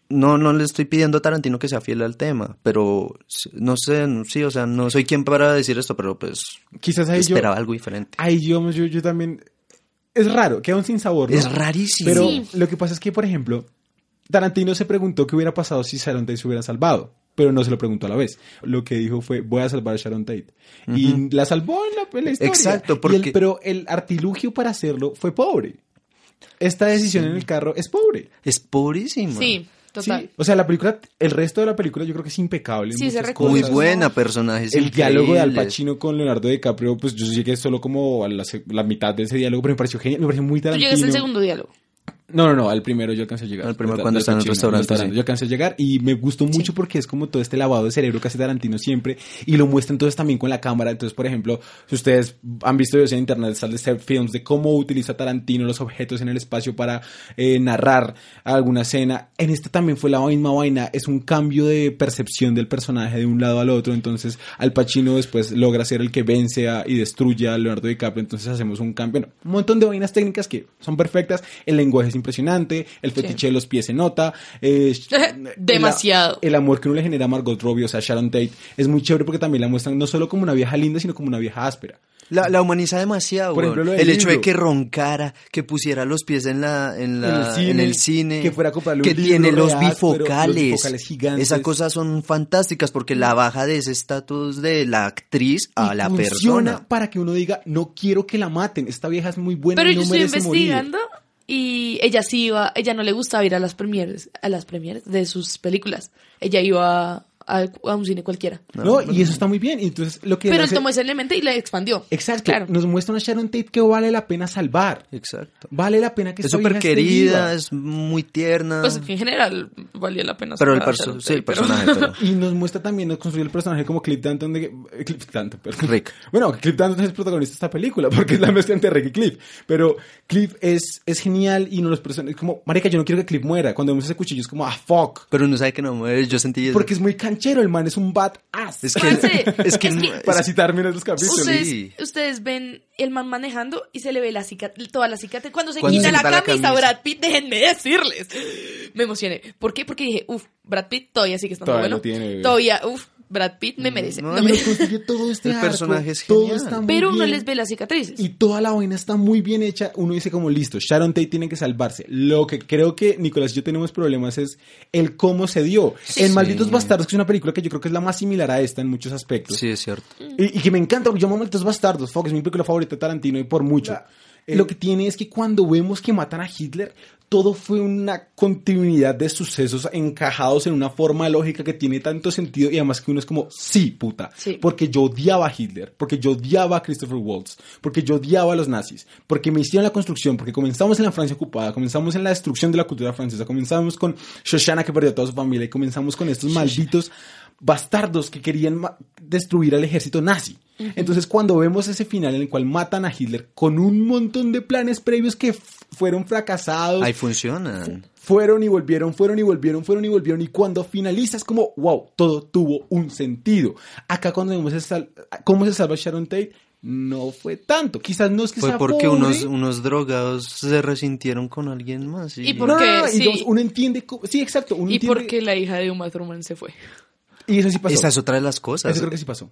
no no le estoy pidiendo a Tarantino que sea fiel al tema, pero no sé, no- sí, o sea, no soy quien para decir esto, pero pues Quizás ahí yo... esperaba algo diferente. Ahí yo, yo, yo también... Es raro, queda un sin sabor, ¿no? Es rarísimo. Pero Sí. lo que pasa es que, por ejemplo, Tarantino se preguntó qué hubiera pasado si Sharon Tate se hubiera salvado, pero no se lo preguntó a la vez. Lo que dijo fue, voy a salvar a Sharon Tate. Y la salvó en la, en la historia. Exacto, Y el- porque- pero el artilugio para hacerlo fue pobre. esta decisión en el carro es pobre. Es pobrísimo. Sí, total. Sí, o sea, la película, el resto de la película yo creo que es impecable. Sí, se. Muy buena, personajes El diálogo de Al. Pacino con Leonardo DiCaprio, pues yo llegué solo como a la, mitad de ese diálogo, pero me pareció genial, me pareció muy Tú Tarantino. llegas al segundo diálogo. No, no, no, al primero yo alcancé a llegar. Al primero cuando de está en el restaurante, sí. Yo alcancé a llegar y me gustó mucho porque es como todo este lavado de cerebro que hace Tarantino siempre y lo muestra entonces también con la cámara. Entonces, por ejemplo, si ustedes han visto videos en internet, sale de films de cómo utiliza Tarantino los objetos en el espacio para eh, narrar alguna escena. En este también fue la misma vaina, es un cambio de percepción del personaje de un lado al otro. Entonces, Al Pacino después logra ser el que vence a- y destruye a Leonardo DiCaprio. Entonces, hacemos un cambio. Bueno, un montón de vainas técnicas que son perfectas. El lenguaje es impresionante, el fetiche de los pies se nota. eh, Demasiado. El, el amor que uno le genera a Margot Robbie, o sea, Sharon Tate, es muy chévere porque también la muestran no solo como una vieja linda, sino como una vieja áspera. La, la humaniza demasiado, Por ejemplo, lo del El hecho de que roncara, que pusiera los pies en la en, la, En el cine, en el cine, que fuera a comprarle un que libro tiene los real, pero los bifocales. gigantes. Esas cosas son fantásticas porque la baja de ese estatus de la actriz a Y la funciona persona. para que uno diga, no quiero que la maten, esta vieja es muy buena Pero y yo no estoy merece morir. Y ella sí iba, ella no le gustaba ir a las premieres, a las premieres de sus películas. Ella iba a, a un cine cualquiera. No, y eso está muy bien. Y entonces lo que Pero él hace- tomó ese elemento y la expandió. Exacto, Claro. nos muestra una Sharon Tate que vale la pena salvar. Exacto. Vale la pena que Es súper querida, es muy tierna. Pues en general valía la pena. pero el, perso- Sharon sí, el Tate, pero- personaje, pero- Y nos muestra también, nos construye el personaje como Cliff Danton de... Cliff Danton, perdón. Rick. Bueno, Cliff Danton es el protagonista de esta película, porque es la mezcla entre Rick y Cliff. Pero Cliff es, es genial y no los personajes... Como, marica, yo no quiero que Cliff muera. Cuando vemos ese cuchillo es como, ah, fuck. Pero uno sabe que no muere, yo sentí eso. Porque es muy canchero, el man es un bad ass. Es que, Parce, es que, es no- que- Para citarme en los capítulos. Ustedes, Sí. ustedes ven el man manejando y se le ve la cicatriz, toda la cicatriz. Cuando se Cuando quita se la quita la camisa, camisa. Brad Pitt, déjenme decirles. Me emocioné. ¿Por qué? Porque dije, uff, Brad Pitt todavía sigue estando Todavía bueno. lo tiene, bebé. Todavía, uff, Brad Pitt me merece. no, no me- todo este El arco, personaje es todo genial. está muy Pero uno bien. les ve las cicatrices. Y toda la vaina está muy bien hecha. Uno dice como, listo, Sharon Tate tiene que salvarse. Lo que creo que Nicolás y yo tenemos problemas es el cómo se dio. en Malditos Bastardos, que es una película que yo creo que es la más similar a esta en muchos aspectos. Sí, es cierto. Y, y que me encanta, porque yo amo Malditos Bastardos. Fuck, es mi película favorita de Tarantino y por mucho. Lo que tiene es que cuando vemos que matan a Hitler, todo fue una continuidad de sucesos encajados en una forma lógica que tiene tanto sentido y además que uno es como, sí, puta, Sí. porque yo odiaba a Hitler, porque yo odiaba a Christopher Waltz, porque yo odiaba a los nazis, porque me hicieron la construcción, porque comenzamos en la Francia ocupada, comenzamos en la destrucción de la cultura francesa, comenzamos con Shoshana que perdió a toda su familia y comenzamos con estos malditos bastardos que querían destruir al ejército nazi. Entonces cuando vemos ese final en el cual matan a Hitler con un montón de planes previos que fueron fracasados, Ahí funcionan. fueron y volvieron, fueron y volvieron, fueron y volvieron. Y cuando finaliza es como, wow, todo tuvo un sentido. Acá cuando vemos cómo se salva Sharon Tate, no fue tanto. Quizás no es que Fue sea porque pobre. unos, unos drogados se resintieron con alguien más. Y, Y por- No, no, porque, no, y sí. digamos, uno entiende, cómo- sí, exacto. Uno y entiende- porque la hija de Uma Thurman se fue. Y eso sí pasó. Esa es otra de las cosas. Eso creo que sí pasó.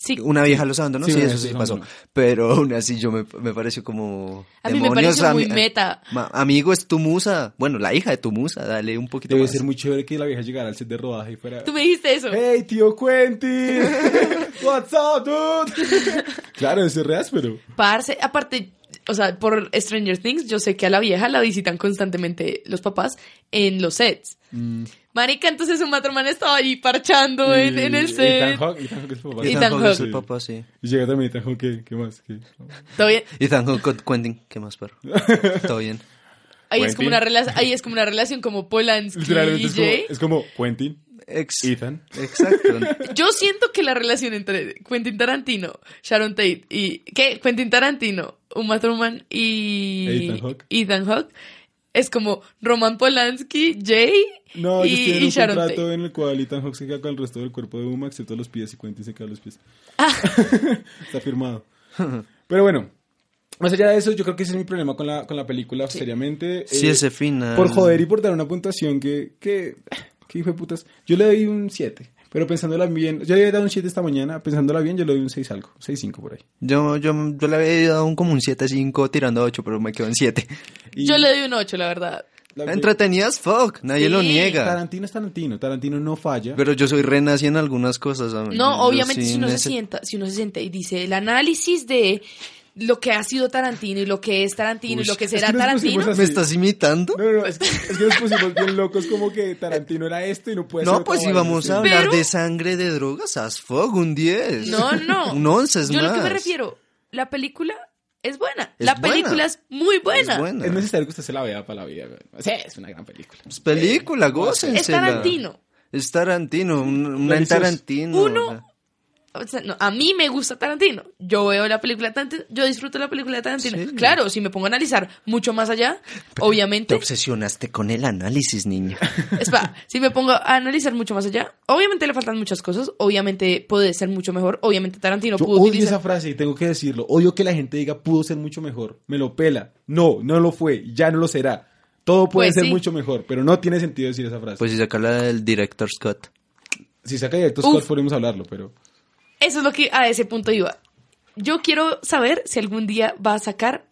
Sí. Una vieja los abandonó, Sí, sí, eso sí pasó. Pero aún así yo me, me pareció como... A mí me demonios, pareció muy meta. Ma- amigo, es tu musa. Bueno, la hija de tu musa, dale un poquito Debe más. ser muy chévere que la vieja llegara al set de rodaje y fuera... Tú me dijiste eso. ¡Hey, tío Quentin! What's up, dude? claro, ese es re áspero. Parce, aparte, o sea, por Stranger Things, yo sé que a la vieja la visitan constantemente los papás en los sets. Marica, entonces un matromán estaba ahí parchando en, en el Y set. Ethan Hawke, Ethan Hawke es su papá. Ethan Ethan Hawke es el papá, sí. Y llega también Ethan Hawke, ¿qué, qué más? ¿Qué? ¿Todo bien? Ethan Hawke con Quentin, ¿qué más, perro? Todo bien. Ahí es, como una relación, ahí es como una relación como Polanski Literalmente y es como, Jay. es como Quentin, Ex- Ethan. Exacto. Yo siento que la relación entre Quentin Tarantino, Sharon Tate y... ¿Qué? Quentin Tarantino, Uma Thurman y... Ethan Hawke. Ethan Hawke, Es como Roman Polanski, Jay No, y, ellos tienen y un contrato Tate. en el cual Ethan Hawke se queda con el resto del cuerpo de Uma, excepto los pies, y Quentin se queda los pies. Ah. Está firmado. Pero bueno, más allá de eso, yo creo que ese es mi problema con la, con la película, seriamente. Sí, Eh, ese final. Por joder y por dar una puntuación que, que, que hijo de putas. Yo le doy un 7. Pero pensándola bien, yo le había dado un 7 esta mañana, pensándola bien, yo le doy un 6 algo, 6-5 por ahí. Yo, yo, yo le había dado un, como un 7-5 tirando a 8, pero me quedo en 7. Y Yo le doy un 8, la verdad. la- Entretenidas, fuck, nadie Sí. lo niega. Tarantino es Tarantino, Tarantino no falla. Pero yo soy renazi en algunas cosas. ¿sabes? No, Yo obviamente si uno se nece- sienta, si uno se sienta y dice el análisis de lo que ha sido Tarantino y lo que es Tarantino y lo que es será que Tarantino. ¿Me estás imitando? No, no, no, es que, es que nos pusimos bien locos como que Tarantino era esto y no puede ser No, pues íbamos sí. a hablar Pero- de sangre, de drogas, as fuck, un 10. No, no. Un 11 es Yo lo que me más. refiero, la película es buena. Es la buena. película es muy buena. Es buena. Es necesario que usted se la vea para la vida. güey. Sí, es una gran película. Es película, gócensela. Es Tarantino. Es Tarantino, un, una en. Tarantino. Uno- o sea. O sea, no, a mí me gusta Tarantino. Yo veo la película de Tarantino, yo disfruto la película de Tarantino. Sí. Claro, si me pongo a analizar mucho más allá, Te obviamente, obsesionaste con el análisis, niña. espera, si me pongo a analizar mucho más allá, obviamente le faltan muchas cosas, obviamente puede ser mucho mejor, obviamente Tarantino Yo pudo odio utilizar esa frase y tengo que decirlo. Odio que la gente diga pudo ser mucho mejor. Me lo pela. No, no lo fue. Ya no lo será. Todo puede Pues ser sí. mucho mejor, pero no tiene sentido decir esa frase. Pues si saca la del director Scott. si saca directo Uf. Scott podemos hablarlo, pero... Eso es lo que a ese punto iba. Yo quiero saber si algún día va a sacar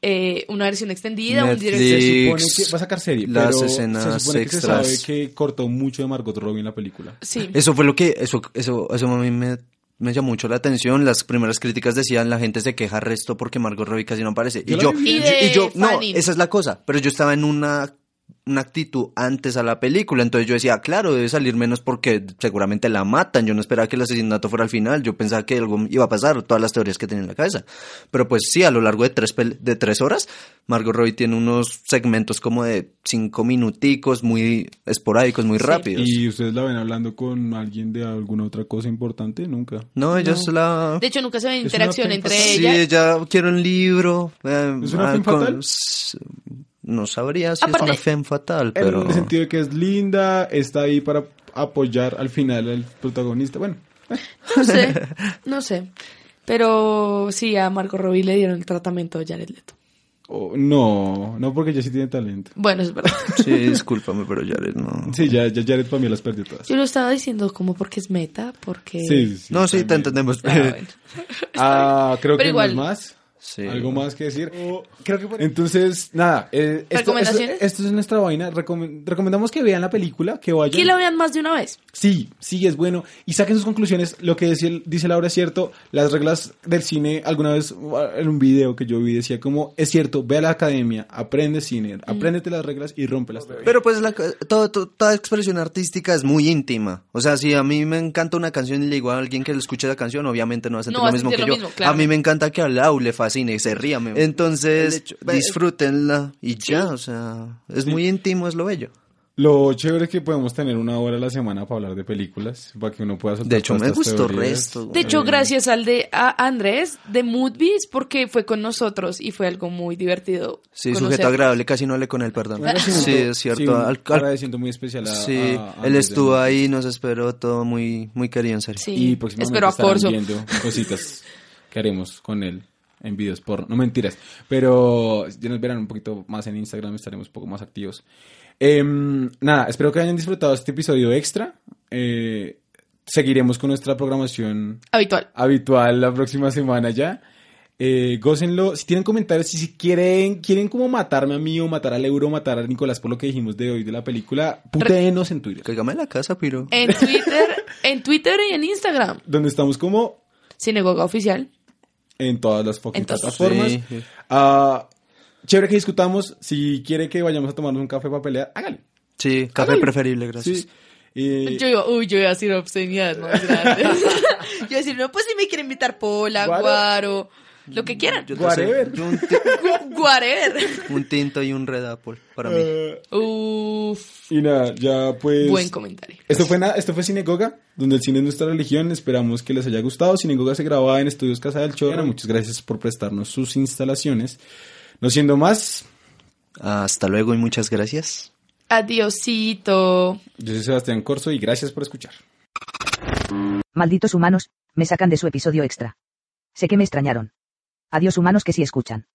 eh, una versión extendida, un Netflix. director. Se Dix, supone que va a sacar serie, las pero escenas se supone que se extras. sabe que cortó mucho de Margot Robbie en la película. Sí. Eso fue lo que, eso, eso, eso a mí me, me llamó mucho la atención. Las primeras críticas decían la gente se queja resto porque Margot Robbie casi no aparece. Yo y yo. Y de y yo, no, esa es la cosa. Pero yo estaba en una, una actitud antes a la película. Entonces yo decía, claro, debe salir menos porque seguramente la matan. Yo no esperaba que el asesinato fuera al final. Yo pensaba que algo iba a pasar, todas las teorías que tenía en la cabeza. Pero pues sí, a lo largo de tres, de tres horas, Margot Robbie tiene unos segmentos como de cinco minuticos, muy esporádicos, muy Sí. rápidos. ¿Y ustedes la ven hablando con alguien de alguna otra cosa importante? Nunca. No, ella No. es la... De hecho, nunca se ve interacción entre femme Sí, ellas. ella quiere un libro. eh, ¿Es una ah, femme con- fatal? No sabría si Aparte- es una femme fatal, pero... En el sentido de que es linda, está ahí para apoyar al final al protagonista. Bueno, No sé, no sé. Pero sí, a Marco Robbie le dieron el tratamiento de Jared Leto. o- no, no porque ella sí tiene talento. Bueno, es verdad. Sí, discúlpame, pero Jared no... Sí, ya, ya Jared para mí las perdió todas. Yo lo estaba diciendo como porque es meta, porque... Sí, sí, sí, no, sí, te entendemos. Ah, bueno. Ah, creo Pero que igual- no es más. Sí. ¿Algo más que decir? creo que Entonces, nada. eh, esto, esto, ¿Recomendaciones? esto es nuestra vaina. Recom- recomendamos que vean la película, que vayan. Que la vean más de una vez. Sí, sí, es bueno. Y saquen sus conclusiones. Lo que dice, dice Laura es cierto. Las reglas del cine, alguna vez en un video que yo vi, decía como, es cierto, ve a la academia, aprende cine, apréndete las reglas y rómpelas. Pero pues la, todo- todo- toda expresión artística es muy íntima. O sea, si a mí me encanta una canción y le digo a alguien que le escuche la canción, obviamente no va a sentir No lo mismo que lo yo. mismo, claro. A mí me encanta que a Lau le fascine se ría. me- Entonces, disfrútenla y ya, o sea, es muy íntimo, es lo bello. Lo chévere es que podemos tener una hora a la semana para hablar de películas, para que uno pueda soltar De hecho, me gustó teorías. resto. De hecho, gracias al de a Andrés de Moodbees, porque fue con nosotros y fue algo muy divertido. Sí, conocer. sujeto agradable, casi no hablé con él, perdón. Agradecimiento- Sí, es cierto. sí, Al- al- agradecimiento muy especial a, sí, a- a él estuvo ahí, nos esperó todo muy, muy querido, en serio. Sí, Y próximamente espero a estarán Corso. viendo cositas que haremos con él en videos por no mentiras pero ya nos verán un poquito más en Instagram estaremos un poco más activos Em, nada espero que hayan disfrutado este episodio extra Eh, seguiremos con nuestra programación Habitual. habitual la próxima semana ya eh, gócenlo si tienen comentarios si, si quieren quieren como matarme a mí o matar al euro matar a Nicolás por lo que dijimos de hoy de la película putéenos en Twitter Cáigame en la casa, Piro. En Twitter, en Twitter y en Instagram. donde estamos como Sinagoga Oficial. En todas las fucking En todas. plataformas. Sí, sí. Ah, chévere que discutamos. Si quiere que vayamos a tomarnos un café para pelear, hágale. Sí, café Hágale. preferible, gracias. Sí. Y- Yo iba, uy, yo iba a decir obscenidades más grandes. yo iba a decir, no, pues si me quieren invitar Pola, Guaro. Guaro, lo que quieran. Yo te Whatever. yo un, ti- Whatever. un tinto y un Red Apple para mí. Eh, Uf, y nada, ya pues. buen comentario. Esto fue, nada, esto fue Cinegoga, donde el cine es nuestra religión. Esperamos que les haya gustado. Cinegoga se grababa en Estudios Casa del Chorro. Muchas gracias por prestarnos sus instalaciones. No siendo más, Hasta luego y muchas gracias. Adiosito. yo soy Sebastián Corso y gracias por escuchar. Malditos humanos, me sacan de su episodio extra. Sé que me extrañaron. Adiós humanos que sí escuchan.